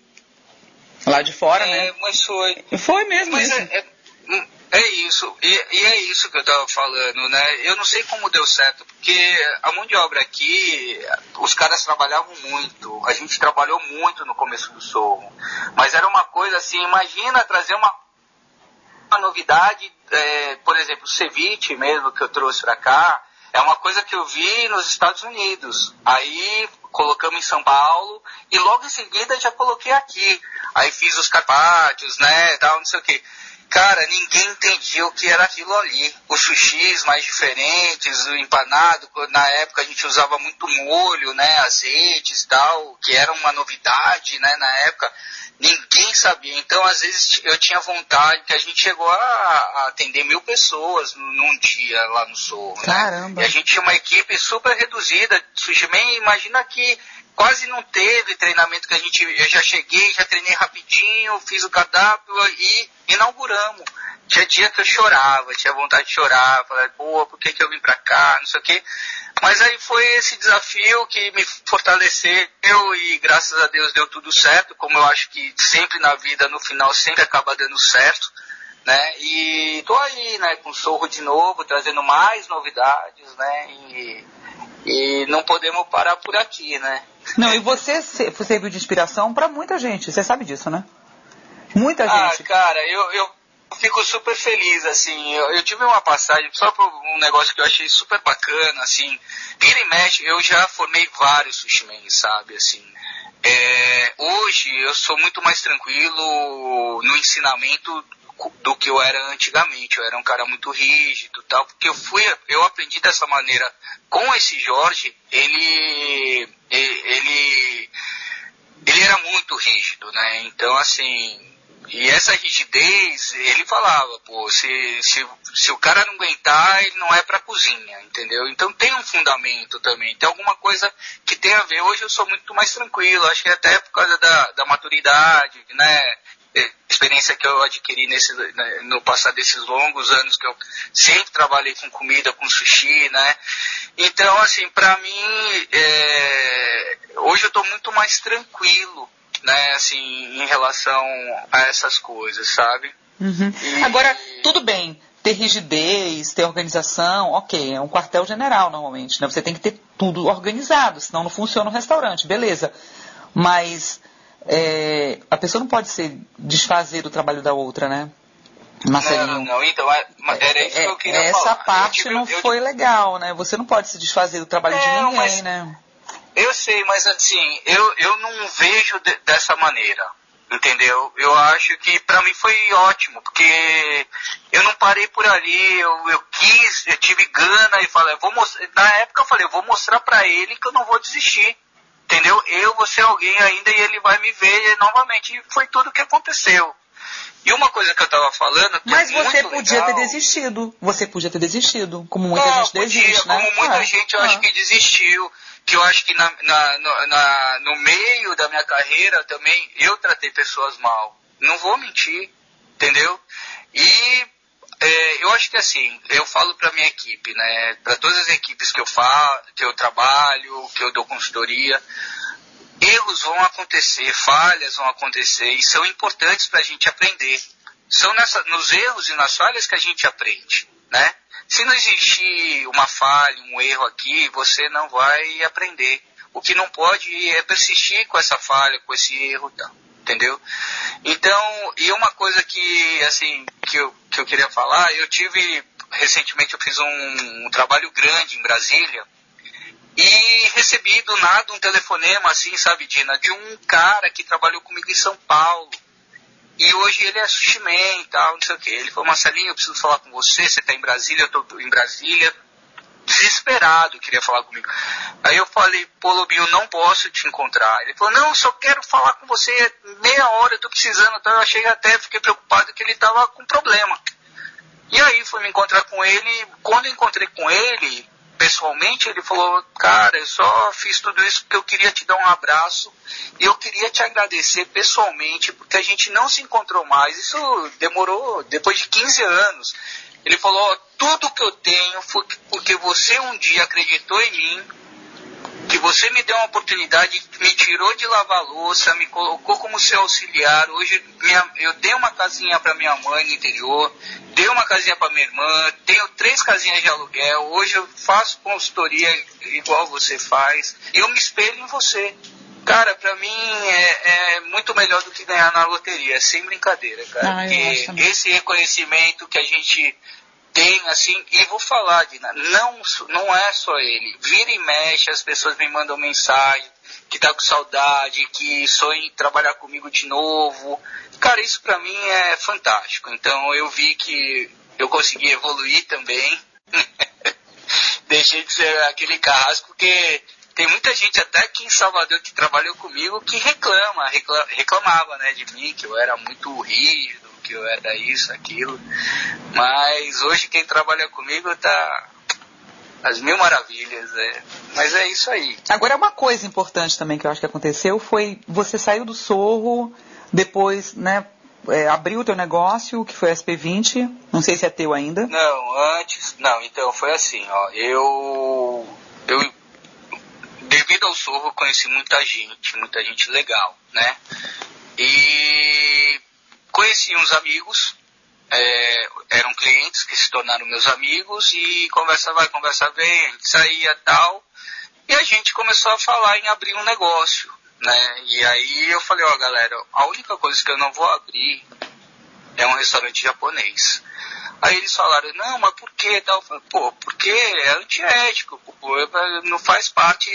Lá de fora, é, né? Mas foi. Foi mesmo. Mas isso. É, é, é, isso. E, e, é isso que eu estava falando, né? Eu não sei como deu certo, porque a mão de obra aqui, os caras trabalhavam muito. A gente trabalhou muito no começo do Sorro. Mas era uma coisa assim, imagina trazer uma, uma novidade, é, por exemplo, o ceviche mesmo que eu trouxe para cá é uma coisa que eu vi nos Estados Unidos. Aí colocamos em São Paulo e logo em seguida já coloquei aqui. Aí fiz os carpaccios, né, tal, não sei o que. Cara, ninguém entendia o que era aquilo ali. Os sushis mais diferentes, o empanado, na época a gente usava muito molho, né, azeites e tal, que era uma novidade, né, na época. Ninguém sabia. Então, às vezes, eu tinha vontade, que a gente chegou a, a atender mil pessoas num dia lá no Sorro. Né? Caramba! E a gente tinha uma equipe super reduzida. Sushi Man, imagina que quase não teve treinamento que a gente. Eu já cheguei, já treinei rapidinho, fiz o cardápio e inauguramos. Tinha dia que eu chorava, tinha vontade de chorar, falar, pô, por que, que eu vim pra cá, não sei o quê. Mas aí foi esse desafio que me fortaleceu e graças a Deus deu tudo certo, como eu acho que sempre na vida, no final, sempre acaba dando certo. Né? E tô aí, né, com Sorro de novo, trazendo mais novidades, né? E, e não podemos parar por aqui, né? Não, e você serviu de inspiração para muita gente, você sabe disso, né? Muita ah, gente. Ah, cara, eu, eu fico super feliz, assim. Eu, eu, tive uma passagem, só por um negócio que eu achei super bacana, assim. Vira e mexe, eu já formei vários sushimen, sabe, assim. É, hoje eu sou muito mais tranquilo no ensinamento do que eu era antigamente. Eu era um cara muito rígido, tal, porque eu fui, eu aprendi dessa maneira com esse Jorge. Ele, ele, ele era muito rígido, né? Então, assim, e essa rigidez, ele falava, pô, se, se, se o cara não aguentar, ele não é para cozinha, entendeu? Então tem um fundamento também, tem alguma coisa que tem a ver. Hoje eu sou muito mais tranquilo, acho que até por causa da, da maturidade, né? experiência que eu adquiri nesse, né, no passar desses longos anos que eu sempre trabalhei com comida, com sushi, né? Então, assim, para mim, é, hoje eu estou muito mais tranquilo, né, assim, em relação a essas coisas, sabe? Uhum. E... Agora, tudo bem, ter rigidez, ter organização, ok, é um quartel-general normalmente, né? Você tem que ter tudo organizado, senão não funciona o restaurante, beleza. Mas é, a pessoa não pode se desfazer do trabalho da outra, né? Marcelinho. Não, não, então é, era isso que eu queria Essa falar. parte tive, não foi tive... legal, né? Você não pode se desfazer do trabalho de ninguém, mas... né? Eu sei, mas assim, eu, eu não vejo de, dessa maneira. Entendeu? Eu acho que para mim foi ótimo, porque eu não parei por ali, eu, eu quis, eu tive gana e falei, vou mostrar, na época eu falei, eu vou mostrar para ele que eu não vou desistir. Entendeu? Eu vou ser alguém ainda e ele vai me ver novamente. E foi tudo o que aconteceu. E uma coisa que eu tava falando. É Mas você podia legal, ter desistido. Você podia ter desistido. Como muita não, gente podia, desiste, né? Como muita ah, gente eu ah. acho que desistiu que eu acho que na, na, na, no meio da minha carreira também eu tratei pessoas mal. Não vou mentir, entendeu? E é, eu acho que assim, eu falo para minha equipe, né? Para todas as equipes que eu falo, que eu trabalho, que eu dou consultoria, erros vão acontecer, falhas vão acontecer e são importantes para a gente aprender. São nessa, nos erros e nas falhas que a gente aprende, né? Se não existir uma falha, um erro aqui, você não vai aprender. O que não pode é persistir com essa falha, com esse erro, tá? entendeu? Então, e uma coisa que, assim, que eu, que eu queria falar, eu tive, recentemente eu fiz um, um trabalho grande em Brasília, e recebi do nada um telefonema, assim, sabe, Dina, de um cara que trabalhou comigo em São Paulo. E hoje ele é sushi man e tal, não sei o que. Ele falou, Marcelinho, eu preciso falar com você, você está em Brasília, eu estou em Brasília. Desesperado, queria falar comigo. Aí eu falei, pô, Lobinho, não posso te encontrar. Ele falou, não, só quero falar com você meia hora, eu estou precisando. Então eu achei até, fiquei preocupado que ele estava com problema. E aí fui me encontrar com ele. Quando encontrei com ele, pessoalmente, ele falou: Cara, eu só fiz tudo isso porque eu queria te dar um abraço e eu queria te agradecer pessoalmente, porque a gente não se encontrou mais. Isso demorou depois de 15 anos. Ele falou: Tudo que eu tenho foi porque você um dia acreditou em mim que você me deu uma oportunidade, me tirou de lavar louça, me colocou como seu auxiliar. Hoje minha, eu dei uma casinha para minha mãe no interior, dei uma casinha para minha irmã, tenho três casinhas de aluguel. Hoje eu faço consultoria igual você faz. Eu me espelho em você. Cara, pra mim é, é, muito melhor do que ganhar na loteria, sem brincadeira, cara. Ah, esse reconhecimento que a gente tem, assim, e vou falar, Dina, não, não é só ele. Vira e mexe, as pessoas me mandam mensagem que tá com saudade, que sonha em trabalhar comigo de novo. Cara, isso pra mim é fantástico. Então eu vi que eu consegui evoluir também. Deixei de ser aquele carrasco que tem muita gente até aqui em Salvador que trabalhou comigo que reclama, reclama reclamava né, de mim, que eu era muito rígido, que eu era isso, aquilo. Mas hoje quem trabalha comigo tá as mil maravilhas, é. Mas é isso aí. Agora uma coisa importante também que eu acho que aconteceu foi você saiu do Sorro, depois, né, é, abriu o teu negócio, que foi a SP20, não sei se é teu ainda. Não, antes, não, então foi assim, ó, eu, eu, devido ao Sorro, conheci muita gente, muita gente legal, né, e conheci uns amigos, é, eram clientes que se tornaram meus amigos e conversa vai, conversa vem, a gente saía tal, e a gente começou a falar em abrir um negócio, né? E aí eu falei, ó galera, a única coisa que eu não vou abrir é um restaurante japonês. Aí eles falaram, não, mas por que tal? falei, pô, porque é antiético, pô, não faz parte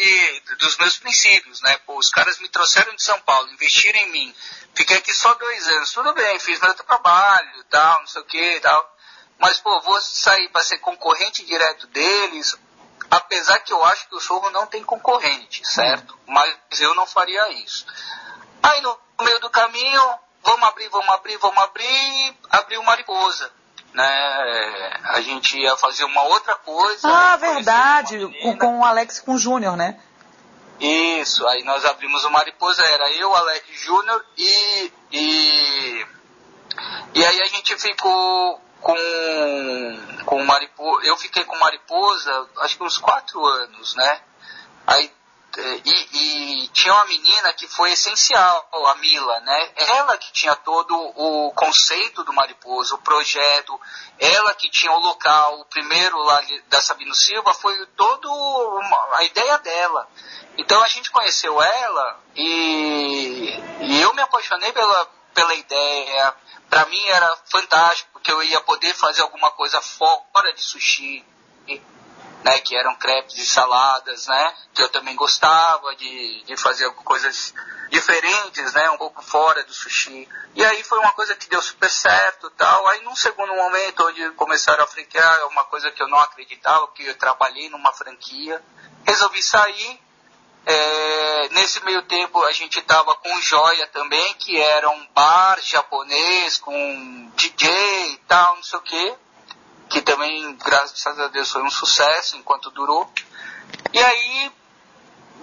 dos meus princípios, né? Pô, os caras me trouxeram de São Paulo, investiram em mim, fiquei aqui só dois anos, tudo bem, fiz meu trabalho, tal, não sei o que, tal. Mas, pô, vou sair para ser concorrente direto deles, apesar que eu acho que o Sorro não tem concorrente, certo? Mas eu não faria isso. Aí no meio do caminho, vamos abrir, vamos abrir, vamos abrir, abriu Mariposa né? A gente ia fazer uma outra coisa. Ah, verdade, com, com o Alex com o Júnior, né? Isso, aí nós abrimos o Mariposa, era eu, Alex Júnior e, e. E aí a gente ficou com, com Mariposa. Eu fiquei com Mariposa acho que uns quatro anos, né? Aí e, e, tinha uma menina que foi essencial, a Mila, né? Ela que tinha todo o conceito do mariposa, o projeto, ela que tinha o local, o primeiro lá da Sabino Silva, foi todo a ideia dela. Então a gente conheceu ela e, e eu me apaixonei pela, pela ideia. Para mim era fantástico, porque eu ia poder fazer alguma coisa fora de sushi né, que eram crepes e saladas, né, que eu também gostava de, de fazer coisas diferentes, né, um pouco fora do sushi. E aí foi uma coisa que deu super certo tal. Aí num segundo momento, onde começaram a franquear, é uma coisa que eu não acreditava, porque eu trabalhei numa franquia, resolvi sair. É, nesse meio tempo a gente estava com Joia também, que era um bar japonês com DJ e tal, não sei o que que também, graças a Deus, foi um sucesso enquanto durou. E aí,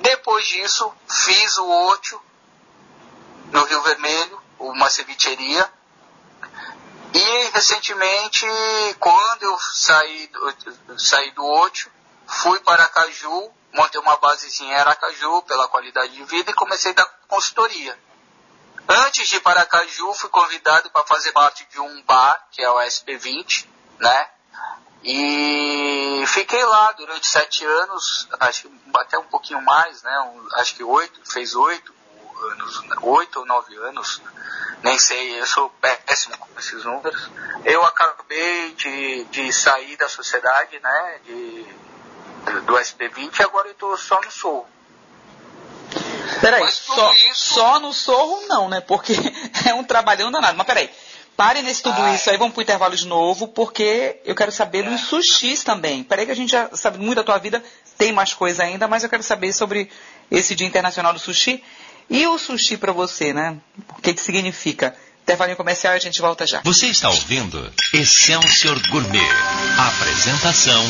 depois disso, fiz o Ótio no Rio Vermelho, uma cevicheria. E recentemente, quando eu saí do, saí do Ótio, fui para Aracaju, montei uma basezinha em Aracaju pela qualidade de vida e comecei a consultoria. Antes de ir para Aracaju, fui convidado para fazer parte de um bar, que é o SP20, né? E fiquei lá durante sete anos, acho até um pouquinho mais, né? Um, acho que oito, fez oito anos, oito ou nove anos, nem sei, eu sou péssimo com esses números. Eu acabei de, de sair da sociedade, né? De, do SP20 e agora eu estou só no Sul. Peraí, só, isso... só no Sorro não, né? Porque é um trabalhão danado. Mas peraí, Pare nesse tudo Ai. isso aí, vamos pro intervalo de novo, porque eu quero saber dos sushis também. Peraí que a gente já sabe muito da tua vida, tem mais coisa ainda, mas eu quero saber sobre esse Dia Internacional do Sushi. E o sushi para você, né? O que, que significa? Intervalo comercial e a gente volta já. Você está ouvindo Excelsior Gourmet. Apresentação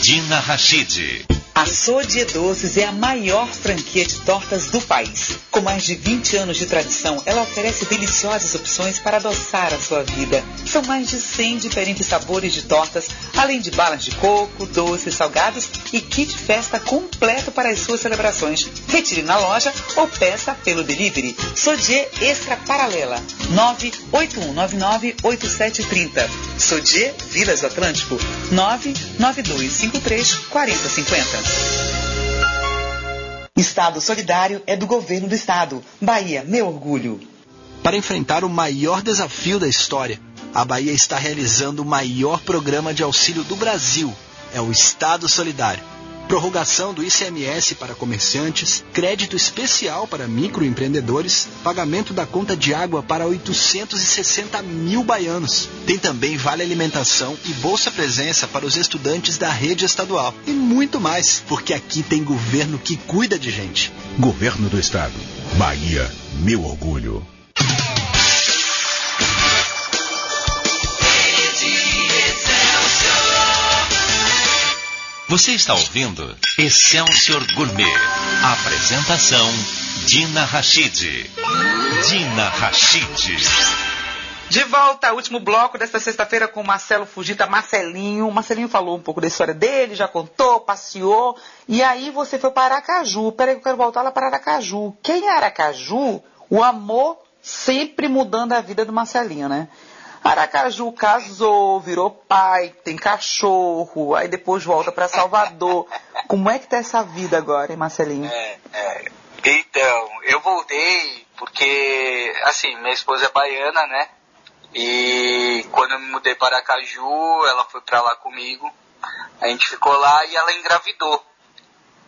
Dina Rachid. A Sodie Doces é a maior franquia de tortas do país. Com mais de 20 anos de tradição, ela oferece deliciosas opções para adoçar a sua vida. São mais de 100 diferentes sabores de tortas, além de balas de coco, doces, salgados e kit festa completo para as suas celebrações. Retire na loja ou peça pelo delivery. Sodie Extra Paralela 981998730. Sodie Vilas Atlântico 99253 4050. Estado Solidário é do governo do estado. Bahia, meu orgulho. Para enfrentar o maior desafio da história, a Bahia está realizando o maior programa de auxílio do Brasil. É o Estado Solidário prorrogação do ICMS para comerciantes, crédito especial para microempreendedores, pagamento da conta de água para 860 mil baianos. Tem também vale alimentação e bolsa presença para os estudantes da rede estadual. E muito mais, porque aqui tem governo que cuida de gente. Governo do Estado. Bahia, meu orgulho. Você está ouvindo Excelsior Gourmet. Apresentação Dina Rachid. Dina Rachid. De volta ao último bloco desta sexta-feira com Marcelo Fugita, Marcelinho. Marcelinho falou um pouco da história dele, já contou, passeou. E aí você foi para Aracaju. Peraí que eu quero voltar lá para Aracaju. Quem é Aracaju? O amor sempre mudando a vida do Marcelinho, né? Aracaju casou, virou pai, tem cachorro, aí depois volta para Salvador. Como é que tá essa vida agora, hein, Marcelinho? É, é. Então, eu voltei porque, assim, minha esposa é baiana, né? E quando eu me mudei para Aracaju, ela foi para lá comigo. A gente ficou lá e ela engravidou.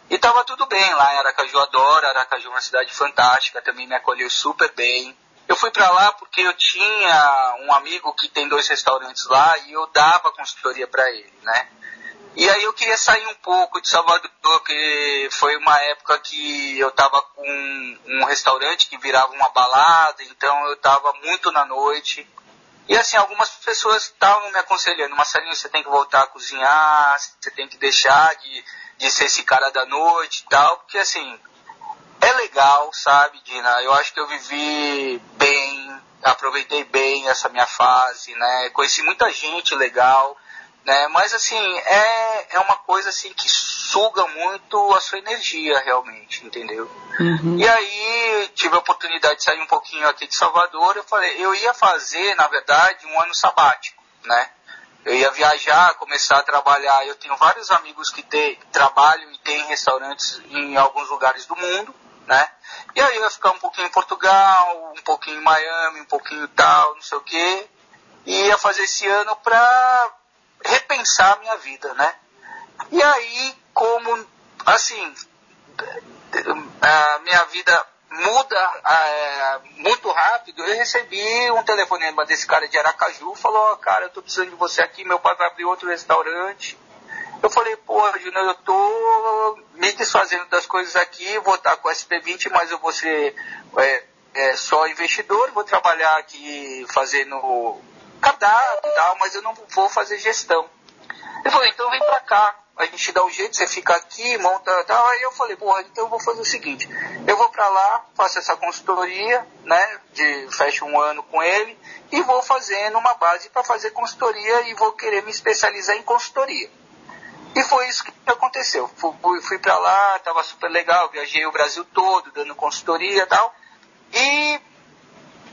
E tava tudo bem lá em Aracaju, adoro. Aracaju é uma cidade fantástica, também me acolheu super bem. Eu fui para lá porque eu tinha um amigo que tem dois restaurantes lá e eu dava consultoria para ele, né? E aí eu queria sair um pouco de Salvador, porque foi uma época que eu estava com um restaurante que virava uma balada, então eu estava muito na noite. E assim, algumas pessoas estavam me aconselhando, Marcelinho, você tem que voltar a cozinhar, você tem que deixar de, de ser esse cara da noite e tal, porque assim, é legal, sabe, Dina? Eu acho que eu vivi bem, aproveitei bem essa minha fase, né? Conheci muita gente legal, né? Mas assim, é, é uma coisa assim que suga muito a sua energia realmente, entendeu? Uhum. E aí tive a oportunidade de sair um pouquinho aqui de Salvador, eu falei, eu ia fazer, na verdade, um ano sabático, né? Eu ia viajar, começar a trabalhar. Eu tenho vários amigos que tem, trabalham e têm restaurantes em alguns lugares do mundo né? E aí eu ia ficar um pouquinho em Portugal, um pouquinho em Miami, um pouquinho tal, não sei o quê. E ia fazer esse ano para repensar a minha vida, né? E aí, como, assim, a minha vida muda é, muito rápido, eu recebi um telefonema desse cara de Aracaju, falou, oh, cara, eu tô precisando de você aqui, meu pai vai abrir outro restaurante, eu falei, pô, Júnior, eu tô me desfazendo das coisas aqui, vou estar com SP20, mas eu vou ser é, é, só investidor, vou trabalhar aqui fazendo cadastro e tal, mas eu não vou fazer gestão. Ele falou, então vem pra cá, a gente dá um jeito, você fica aqui, monta tal. Aí eu falei, porra, então eu vou fazer o seguinte, eu vou pra lá, faço essa consultoria, né, de fecho um ano com ele, e vou fazendo uma base para fazer consultoria e vou querer me especializar em consultoria. E foi isso que aconteceu. Fui, fui para lá, estava super legal, viajei o Brasil todo, dando consultoria e tal. E,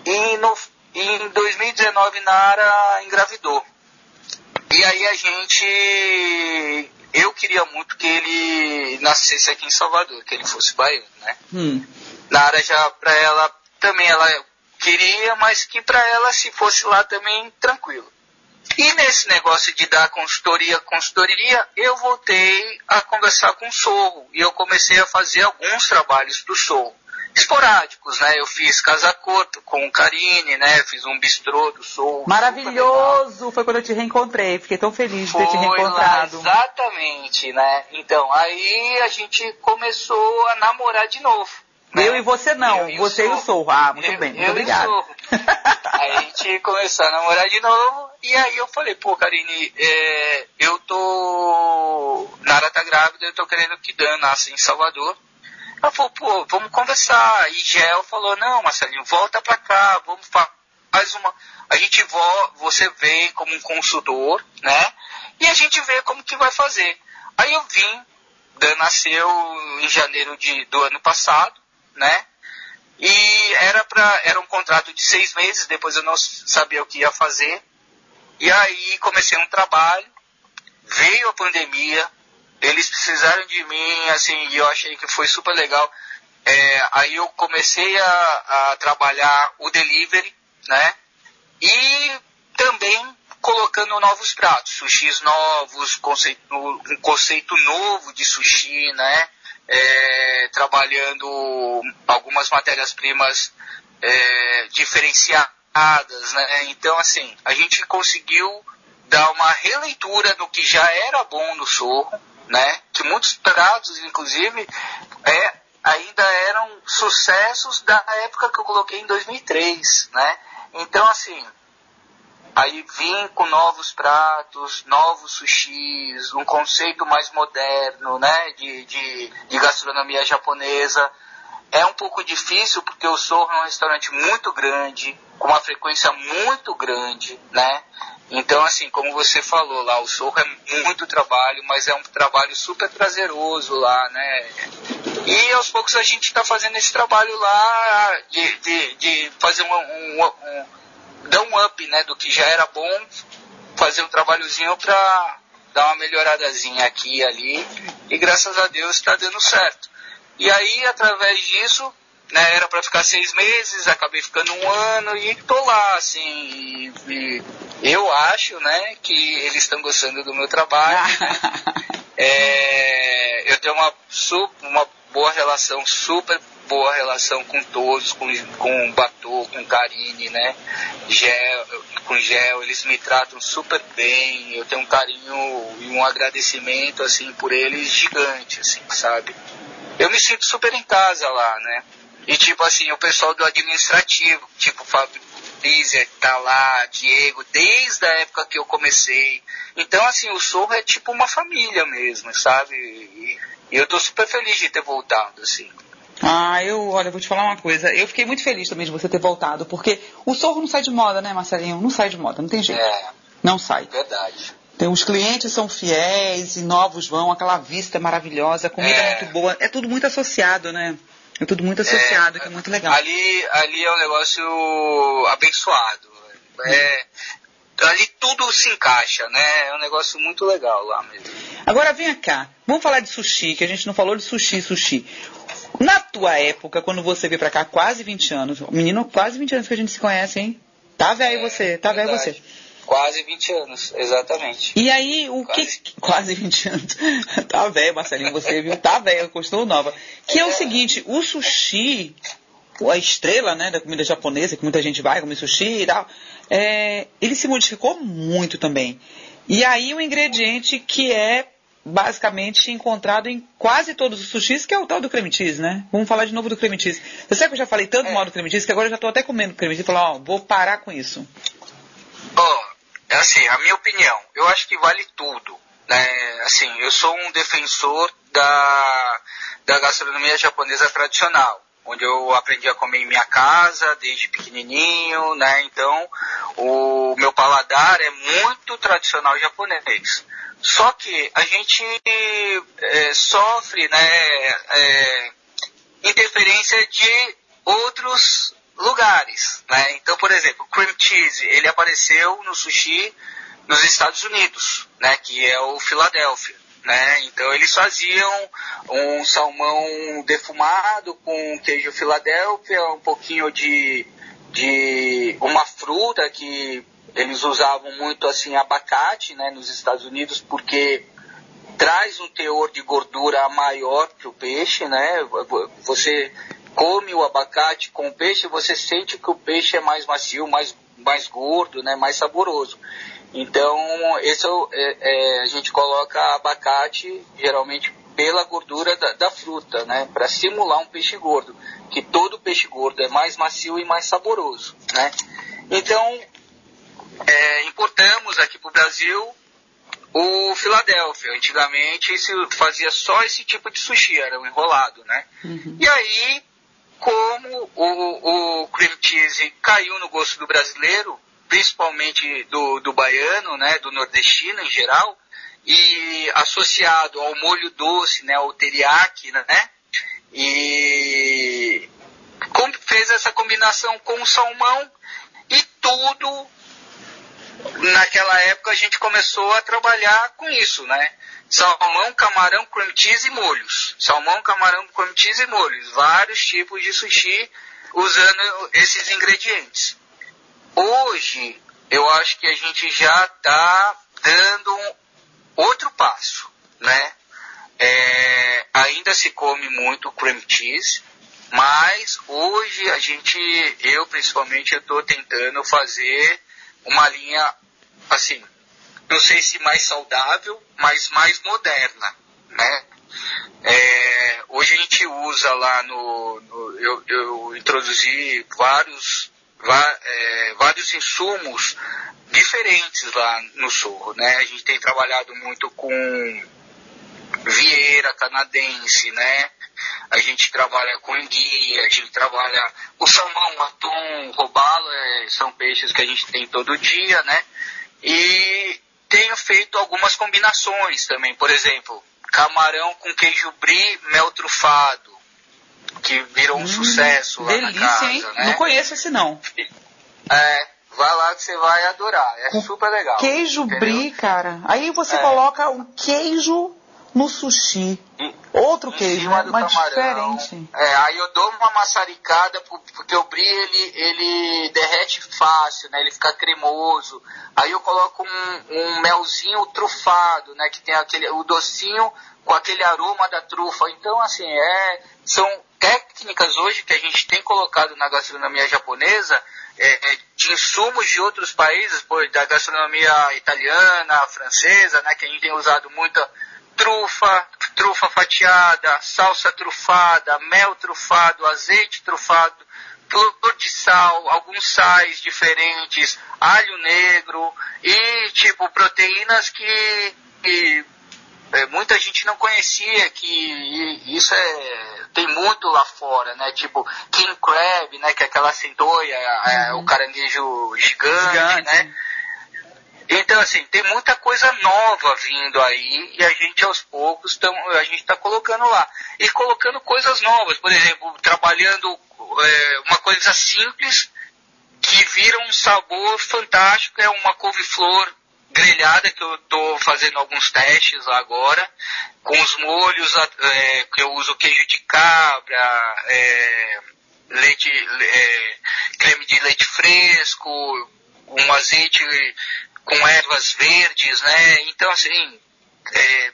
e no, em 2019 Nara engravidou. E aí a gente. Eu queria muito que ele nascesse aqui em Salvador, que ele fosse baiano, né? Hum. Nara já para ela também ela queria, mas que para ela se fosse lá também tranquilo. E nesse negócio de dar consultoria, consultoria, eu voltei a conversar com o Sorro e eu comecei a fazer alguns trabalhos para o Sorro. Esporádicos, né? Eu fiz casa curta com o Karine, né? Fiz um bistrô do Sorro. Maravilhoso! Foi quando eu te reencontrei. Fiquei tão feliz de ter te reencontrado. Lá, exatamente, né? Então, aí a gente começou a namorar de novo. Né? Eu e você não, e você e o Sorro. Ah, muito eu, bem, muito eu obrigado. aí a gente começou a namorar de novo, e aí eu falei, pô, Karine, é, eu tô. Nara tá grávida, eu tô querendo que Dan nasça em Salvador. Ela falou, pô, vamos conversar. E Gel falou, não, Marcelinho, volta pra cá, vamos faz uma. A gente vo, você vem como um consultor, né? E a gente vê como que vai fazer. Aí eu vim, Dan nasceu em janeiro de, do ano passado né? E era, pra, era um contrato de seis meses, depois eu não sabia o que ia fazer. E aí comecei um trabalho, veio a pandemia, eles precisaram de mim, assim, e eu achei que foi super legal. É, aí eu comecei a, a trabalhar o delivery, né? E também colocando novos pratos, sushis novos, conceito, um conceito novo de sushi, né? É, trabalhando algumas matérias-primas é, diferenciadas, né? Então, assim, a gente conseguiu dar uma releitura no que já era bom no Sorro, né? Que muitos pratos, inclusive, é, ainda eram sucessos da época que eu coloquei em 2003, né? Então, assim, aí vim com novos pratos, novos sushis, um conceito mais moderno, né? De, de, de gastronomia japonesa. É um pouco difícil porque o Sorro é um restaurante muito grande, com uma frequência muito grande, né? Então, assim, como você falou lá, o Sorro é muito trabalho, mas é um trabalho super prazeroso lá, né? E aos poucos a gente está fazendo esse trabalho lá de, de, de fazer um, um, um, dar um up, né, do que já era bom, fazer um trabalhozinho para dar uma melhoradazinha aqui e ali, e graças a Deus está dando certo. E aí, através disso, né, era para ficar seis meses, acabei ficando um ano e tô lá, assim, e, eu acho, né, que eles estão gostando do meu trabalho. é, eu tenho uma, uma boa relação, super boa relação com todos, com, com o Batô, com Karine, né, Gel, com Gel, eles me tratam super bem, eu tenho um carinho e um agradecimento, assim, por eles gigante, assim, sabe? eu me sinto super em casa lá, né? E tipo assim, o pessoal do administrativo, tipo Fábio Bizer tá lá, Diego, desde a época que eu comecei. Então assim, o Sorro é tipo uma família mesmo, sabe? E eu tô super feliz de ter voltado, assim. Ah, eu, olha, vou te falar uma coisa. Eu fiquei muito feliz também de você ter voltado, porque o Sorro não sai de moda, né, Marcelinho? Não sai de moda, não tem jeito. É. Não sai. Verdade. Então, os clientes são fiéis e novos vão, aquela vista é maravilhosa, a comida é. é muito boa, é tudo muito associado, né? É tudo muito associado, é, que é muito legal. Ali, ali é um negócio abençoado. É, ali tudo se encaixa, né? É um negócio muito legal lá mesmo. Agora vem cá, vamos falar de sushi, que a gente não falou de sushi, sushi. Na tua época, quando você veio pra cá, quase 20 anos, menino, quase 20 anos que a gente se conhece, hein? Tá velho é, você, tá velho você. Quase 20 anos, exatamente. E aí, o quase. que. Quase 20 anos. tá velho, Marcelinho, você viu? Tá velho, continuou nova. Que é. é o seguinte, o sushi, a estrela né, da comida japonesa, que muita gente vai comer sushi e tal, é, ele se modificou muito também. E aí o ingrediente que é basicamente encontrado em quase todos os sushis, que é o tal do creme cheese, né? Vamos falar de novo do creme cheese. Você sabe que eu já falei tanto é. mal do creme cheese que agora eu já estou até comendo creme cheese e falar, ó, vou parar com isso. Bom, é assim, a minha opinião, eu acho que vale tudo. Né? Assim, eu sou um defensor da, da gastronomia japonesa tradicional, onde eu aprendi a comer em minha casa desde pequenininho, né? Então, o meu paladar é muito tradicional japonês. Só que a gente é, sofre, né, é, interferência de outros lugares, né? Então, por exemplo, cream cheese, ele apareceu no sushi nos Estados Unidos, né? Que é o Philadelphia, né? Então eles faziam um salmão defumado com queijo Philadelphia, um pouquinho de, de uma fruta que eles usavam muito assim abacate, né? Nos Estados Unidos porque traz um teor de gordura maior para o peixe, né? Você come o abacate com o peixe, você sente que o peixe é mais macio, mais, mais gordo, né, mais saboroso. Então, esse é, é, é, a gente coloca abacate geralmente pela gordura da, da fruta, né, para simular um peixe gordo, que todo peixe gordo é mais macio e mais saboroso, né. Então, é, importamos aqui para o Brasil o Filadélfia. Antigamente se fazia só esse tipo de sushi, era um enrolado, né? Uhum. E aí como o, o cream cheese caiu no gosto do brasileiro, principalmente do, do baiano, né, do nordestino em geral, e associado ao molho doce, né, ao teriyaki, né, e fez essa combinação com o salmão e tudo naquela época a gente começou a trabalhar com isso, né? Salmão, camarão, cream cheese e molhos. Salmão, camarão, cream cheese e molhos. Vários tipos de sushi usando esses ingredientes. Hoje, eu acho que a gente já está dando um outro passo, né? É, ainda se come muito cream cheese, mas hoje a gente, eu principalmente, eu estou tentando fazer uma linha, assim, não sei se mais saudável, mas mais moderna, né? É, hoje a gente usa lá no, no eu, eu, introduzi vários, va, é, vários insumos diferentes lá no Sorro, né? A gente tem trabalhado muito com vieira canadense, né? A gente trabalha com enguia, a gente trabalha o salmão, atum, robalo, é, são peixes que a gente tem todo dia, né? E tenho feito algumas combinações também, por exemplo, camarão com queijo brie, mel trufado, que virou um hum, sucesso lá delícia, na casa, hein? né? Não conheço esse não. É, vai lá que você vai adorar, é super legal. Queijo entendeu? brie, cara. Aí você é. coloca o queijo no sushi. Outro queijo, né? mas camarão. diferente. É, aí eu dou uma maçaricada, porque o brie ele, ele derrete fácil, né? Ele fica cremoso. Aí eu coloco um, um melzinho trufado, né? Que tem aquele, o docinho com aquele aroma da trufa. Então, assim, é, são técnicas hoje que a gente tem colocado na gastronomia japonesa é, é de insumos de outros países, pô, da gastronomia italiana, francesa, né? Que a gente tem usado muita trufa, trufa fatiada, salsa trufada, mel trufado, azeite trufado, flor de sal, alguns sais diferentes, alho negro e tipo proteínas que, que é, muita gente não conhecia que isso é tem muito lá fora, né? Tipo king crab, né? Que é aquela centoia, é, uhum. o caranguejo gigante, gigante. né? Então, assim, tem muita coisa nova vindo aí e a gente aos poucos tão, a gente está colocando lá. E colocando coisas novas, por exemplo, trabalhando é, uma coisa simples que vira um sabor fantástico, é uma couve-flor grelhada que eu estou fazendo alguns testes agora, com os molhos é, que eu uso queijo de cabra, é, leite, é, creme de leite fresco, um azeite com ervas verdes, né? Então, assim, é,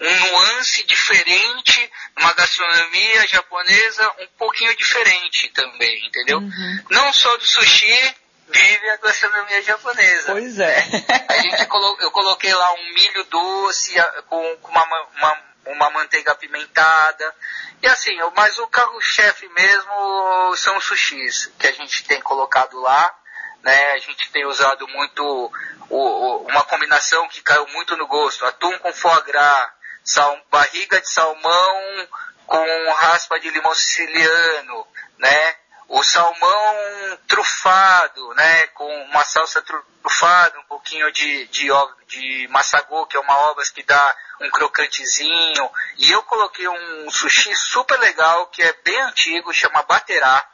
um nuance diferente, uma gastronomia japonesa um pouquinho diferente também, entendeu? Uhum. Não só do sushi vive a gastronomia japonesa. Pois é. a gente colo eu coloquei lá um milho doce com, com uma, uma, uma manteiga apimentada. E assim, mas o carro-chefe mesmo são os sushis que a gente tem colocado lá. Né? A gente tem usado muito o, o, uma combinação que caiu muito no gosto, atum com foie gras, sal, barriga de salmão com raspa de limão siciliano, né? O salmão trufado, né? Com uma salsa trufada, um pouquinho de, de, de massagô, que é uma ovas que dá um crocantezinho. E eu coloquei um sushi super legal, que é bem antigo, chama Baterá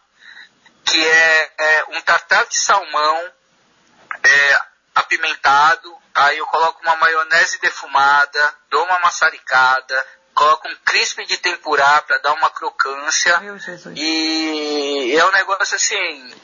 que é, é um tartar de salmão é, apimentado, aí eu coloco uma maionese defumada, dou uma maçaricada, coloco um crisp de tempurá para dar uma crocância. E é um negócio assim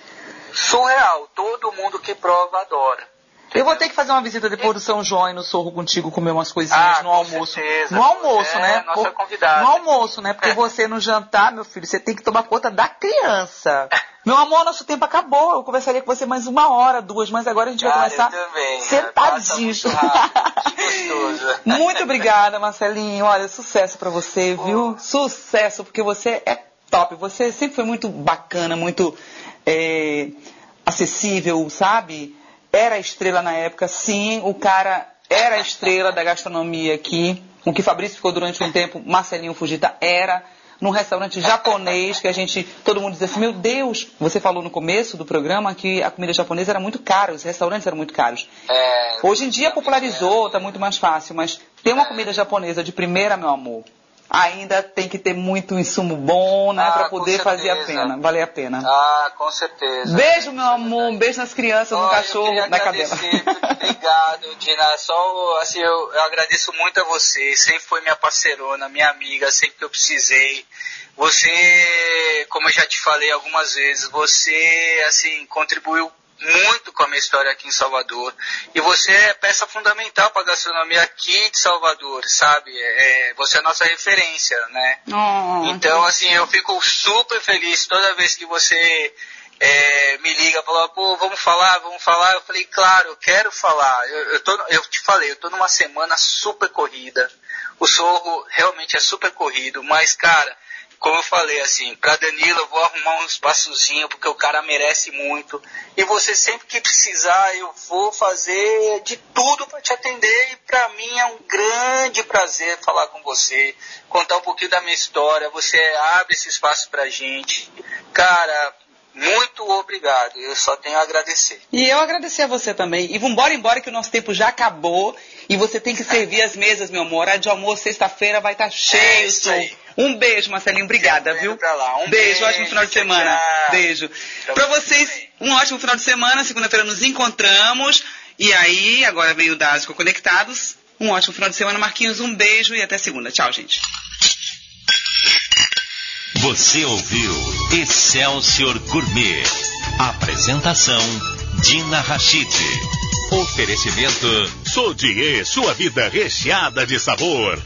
surreal, todo mundo que prova adora. Eu vou ter que fazer uma visita depois do São João e no Sorro contigo, comer umas coisinhas ah, no almoço. Certeza. No almoço, é, né? Nossa Por... convidada. No almoço, né? Porque é. você no jantar, meu filho, você tem que tomar conta da criança. Meu amor, nosso tempo acabou. Eu conversaria com você mais uma hora, duas, mas agora a gente vai começar também, sentadinho. muito obrigada, Marcelinho. Olha, sucesso para você, viu? Sucesso, porque você é top. Você sempre foi muito bacana, muito é, acessível, sabe? Era estrela na época, sim. O cara era a estrela da gastronomia aqui. O que Fabrício ficou durante um tempo, Marcelinho Fujita era num restaurante japonês que a gente, todo mundo dizia assim, meu Deus, você falou no começo do programa que a comida japonesa era muito cara, os restaurantes eram muito caros. É, Hoje em dia popularizou, está muito mais fácil, mas ter uma comida japonesa de primeira, meu amor, ainda tem que ter muito insumo bom, né, ah, para poder fazer a pena, valer a pena. Ah, com certeza. Beijo, meu amor, um beijo nas crianças, oh, no cachorro, na cadela. Obrigado, Dina. Só, assim, eu, eu agradeço muito a você, sempre foi minha parceirona, minha amiga, sempre que eu precisei. Você, como eu já te falei algumas vezes, você, assim, contribuiu muito com a minha história aqui em Salvador. E você é peça fundamental para a gastronomia aqui de Salvador, sabe? É, você é a nossa referência, né? Oh. Então, assim, eu fico super feliz toda vez que você é, me liga, fala, pô, vamos falar, vamos falar. Eu falei, claro, eu quero falar. Eu, eu, tô, eu te falei, eu tô numa semana super corrida. O Sorro realmente é super corrido, mas, cara, como eu falei, assim, para Danilo eu vou arrumar um espaçozinho, porque o cara merece muito. E você sempre que precisar, eu vou fazer de tudo para te atender. E para mim é um grande prazer falar com você, contar um pouquinho da minha história. Você abre esse espaço pra gente. Cara, muito obrigado. Eu só tenho a agradecer. E eu agradecer a você também. E vamos embora, embora que o nosso tempo já acabou. E você tem que servir as mesas, meu amor. A de almoço sexta-feira vai estar tá cheio. É isso aí. Um beijo, Marcelinho. Obrigada, viu? Um beijo, beijo, ótimo final de semana. Tchau. Beijo. Para vocês, um ótimo final de semana. Segunda-feira nos encontramos. E aí, agora veio o Dásico Conectados. Um ótimo final de semana, Marquinhos. Um beijo e até segunda. Tchau, gente. Você ouviu Excelsior Gourmet. Apresentação Dina Rachid. Oferecimento Sodier, sua vida recheada de sabor.